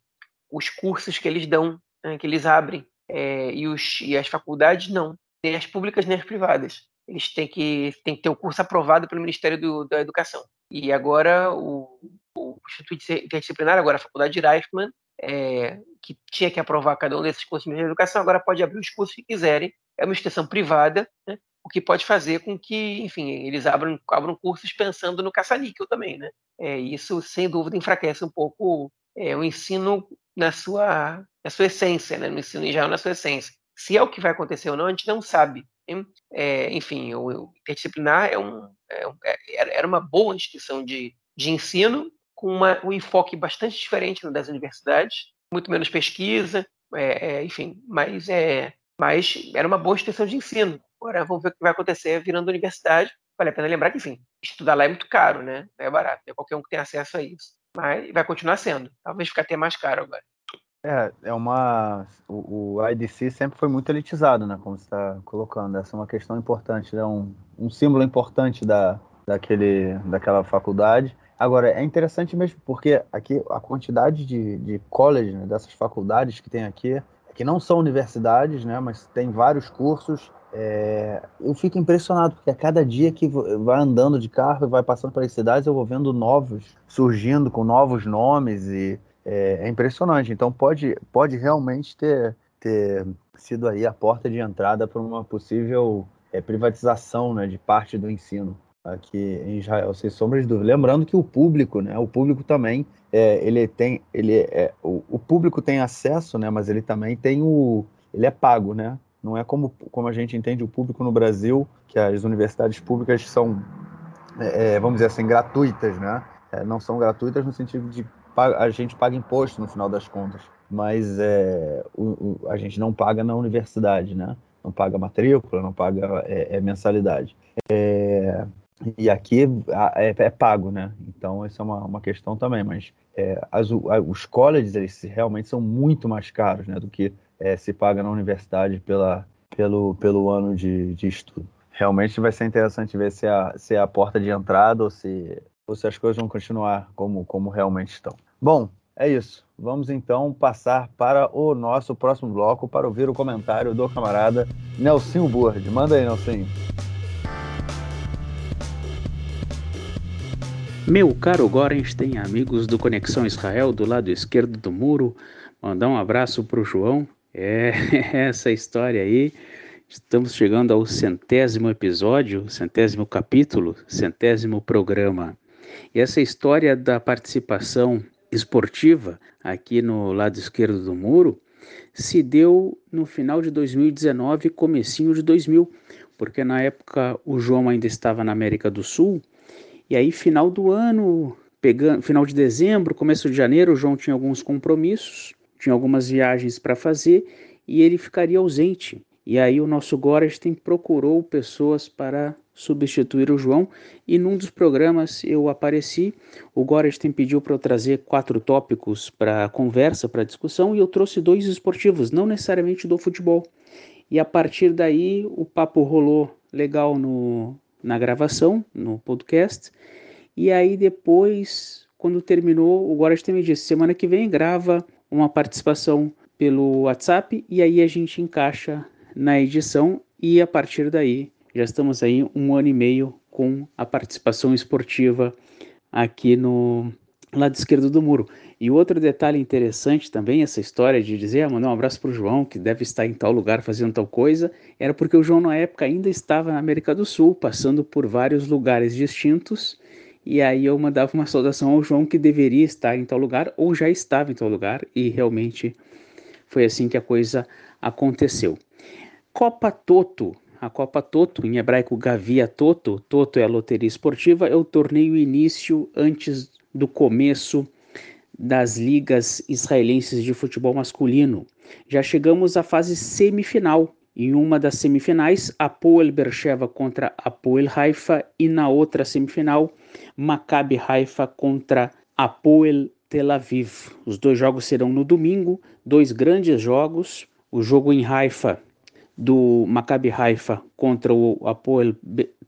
os cursos que eles dão, né, que eles abrem, é, e, os, e as faculdades não, nem as públicas nem as privadas. Eles têm que, têm que ter o curso aprovado pelo Ministério do, da Educação. E agora o, o Instituto Interdisciplinar, agora a Faculdade de Reichmann, é, que tinha que aprovar cada um desses cursos de educação, agora pode abrir os cursos que quiserem. É uma instituição privada, né? o que pode fazer com que, enfim, eles abram, abram cursos pensando no caça-níquel também. Né? É, isso, sem dúvida, enfraquece um pouco é, o ensino na sua, na sua essência, né? no ensino em geral, na sua essência. Se é o que vai acontecer ou não, a gente não sabe. É, enfim, o, o interdisciplinar é um, é, é era uma boa instituição de, de ensino, com uma, um enfoque bastante diferente das universidades, muito menos pesquisa, é, é, enfim, mas, é, mas era uma boa instituição de ensino. Agora vamos ver o que vai acontecer virando universidade. Vale a pena lembrar que, enfim, estudar lá é muito caro, né? É barato, é qualquer um que tem acesso a isso. Mas vai continuar sendo. Talvez fique até mais caro agora. É, é uma. O, o IDC sempre foi muito elitizado, né? Como você está colocando. Essa é uma questão importante, é um, um símbolo importante da, daquele, daquela faculdade. Agora, é interessante mesmo, porque aqui a quantidade de, de college, né, dessas faculdades que tem aqui, que não são universidades, né, mas tem vários cursos, é, eu fico impressionado, porque a cada dia que vai andando de carro e vai passando pelas cidades, eu vou vendo novos surgindo com novos nomes e é, é impressionante. Então pode, pode realmente ter, ter sido aí a porta de entrada para uma possível é, privatização né, de parte do ensino aqui em Israel, sem sombra de dúvida. Lembrando que o público, né, o público também, é, ele tem, ele é, o, o, público tem acesso, né, mas ele também tem o, ele é pago, né? Não é como, como a gente entende o público no Brasil, que as universidades públicas são, é, é vamos dizer assim, gratuitas, né? É, não são gratuitas no sentido de a gente paga imposto no final das contas, mas é, o, o, a gente não paga na universidade, né? Não paga matrícula, não paga é, é mensalidade. É, e aqui é, é, pago, né? Então, essa é uma, uma questão também. Mas é, as, os colleges, eles realmente são muito mais caros né, do que se paga na universidade pela, pelo, pelo ano de, de estudo. Realmente vai ser interessante ver se é a, se é a porta de entrada ou se, ou se as coisas vão continuar como, como realmente estão. Bom, é isso. Vamos então passar para o nosso próximo bloco para ouvir o comentário do camarada Nelson Burd. Manda aí, Nelson. Meu caro Gorenstein, amigos do Conexão Israel do lado esquerdo do muro, mandar um abraço para o João. É essa história aí. Estamos chegando ao centésimo episódio, centésimo capítulo, centésimo programa. E essa história da participação esportiva aqui no lado esquerdo do muro se deu no final de 2019, comecinho de 2000, porque na época o João ainda estava na América do Sul, e aí final do ano, pegando, final de dezembro, começo de janeiro, o João tinha alguns compromissos, tinha algumas viagens para fazer e ele ficaria ausente. E aí o nosso Gorestein procurou pessoas para substituir o João e num dos programas eu apareci. O Gorestein pediu para eu trazer quatro tópicos para conversa, para discussão e eu trouxe dois esportivos, não necessariamente do futebol. E a partir daí o papo rolou legal no, na gravação, no podcast. E aí depois, quando terminou, o Gorestein me disse: semana que vem grava uma participação pelo WhatsApp e aí a gente encaixa na edição e a partir daí já estamos aí um ano e meio com a participação esportiva aqui no lado esquerdo do muro. E outro detalhe interessante também, essa história de dizer, ah, mandar um abraço para o João, que deve estar em tal lugar fazendo tal coisa, era porque o João na época ainda estava na América do Sul, passando por vários lugares distintos, e aí eu mandava uma saudação ao João que deveria estar em tal lugar, ou já estava em tal lugar, e realmente foi assim que a coisa aconteceu. Copa Toto. A Copa Toto, em hebraico Gavia Toto, Toto é a loteria esportiva, é o torneio início antes do começo das ligas israelenses de futebol masculino. Já chegamos à fase semifinal. Em uma das semifinais, Apoel Bercheva contra Apoel Haifa e na outra semifinal, Maccabi Haifa contra Apoel Tel Aviv. Os dois jogos serão no domingo, dois grandes jogos. O jogo em Haifa do Maccabi Haifa contra o Apoel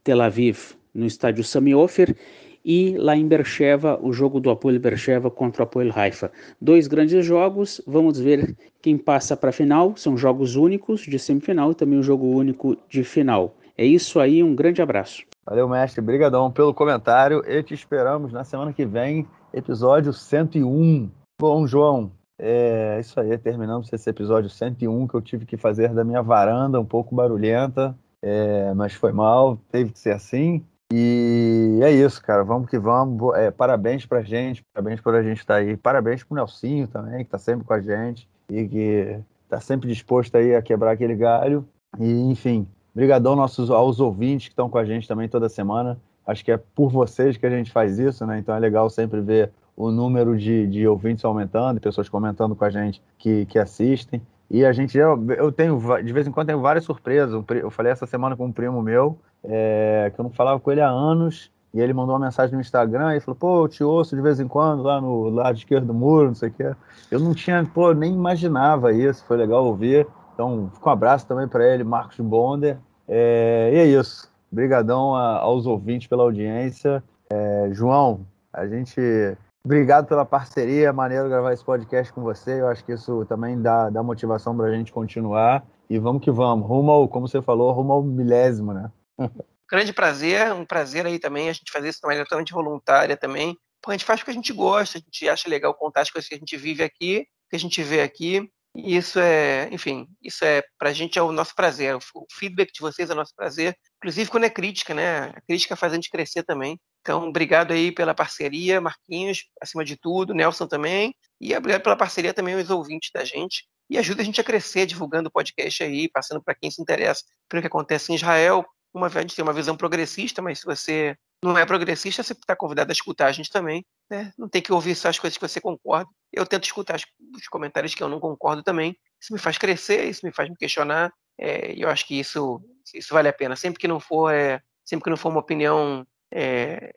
Tel Aviv no estádio Sami Ofer e lá em Bercheva, o jogo do Apoel Bercheva contra o Apoel Haifa. Dois grandes jogos, vamos ver quem passa para a final, são jogos únicos de semifinal e também um jogo único de final. É isso aí, um grande abraço. Valeu, mestre, brigadão pelo comentário e te esperamos na semana que vem, episódio 101. Bom, João, é isso aí, terminamos esse episódio 101 que eu tive que fazer da minha varanda, um pouco barulhenta, é, mas foi mal, teve que ser assim. E é isso, cara. Vamos que vamos. É, parabéns pra gente, parabéns por a gente estar tá aí. Parabéns pro Nelsinho também, que tá sempre com a gente e que tá sempre disposto aí a quebrar aquele galho. E, enfim, brigadão nossos, aos ouvintes que estão com a gente também toda semana. Acho que é por vocês que a gente faz isso, né? Então é legal sempre ver o número de, de ouvintes aumentando, pessoas comentando com a gente que, que assistem. E a gente, eu, eu tenho, de vez em quando, tenho várias surpresas. Eu falei essa semana com um primo meu, é, que eu não falava com ele há anos, e ele mandou uma mensagem no Instagram e falou: pô, eu te ouço de vez em quando lá no lado esquerdo do muro, não sei o quê. Eu não tinha, pô, nem imaginava isso, foi legal ouvir. Então, fica um abraço também para ele, Marcos Bonder. É, e é isso. Obrigadão aos ouvintes pela audiência. É, João, a gente Obrigado pela parceria, maneiro gravar esse podcast com você. Eu acho que isso também dá, dá motivação para a gente continuar. E vamos que vamos. Rumo ao, como você falou, rumo ao milésimo, né? Grande prazer, um prazer aí também a gente fazer isso de maneira totalmente voluntária também. Pô, a gente faz porque a gente gosta, a gente acha legal contar as coisas que a gente vive aqui, que a gente vê aqui. E isso é, enfim, isso é pra gente é o nosso prazer. O feedback de vocês é o nosso prazer. Inclusive quando é crítica, né? A crítica faz a gente crescer também. Então, obrigado aí pela parceria, Marquinhos, acima de tudo, Nelson também. E obrigado pela parceria também aos ouvintes da gente. E ajuda a gente a crescer divulgando o podcast aí, passando para quem se interessa pelo que acontece em Israel. Uma vez a gente tem uma visão progressista, mas se você não é progressista, você está convidado a escutar a gente também. Né? Não tem que ouvir só as coisas que você concorda. Eu tento escutar os comentários que eu não concordo também. Isso me faz crescer, isso me faz me questionar. É, e eu acho que isso, isso vale a pena. Sempre que não for, é, sempre que não for uma opinião é,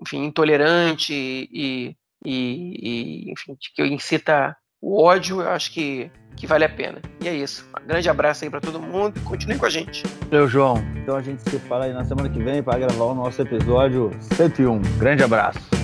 enfim, intolerante e, e, e, enfim, que incita o ódio, eu acho que, que vale a pena. E é isso. Um grande abraço aí para todo mundo. Continue com a gente. Valeu, João. Então a gente se fala aí na semana que vem para gravar o nosso episódio 101. Grande abraço.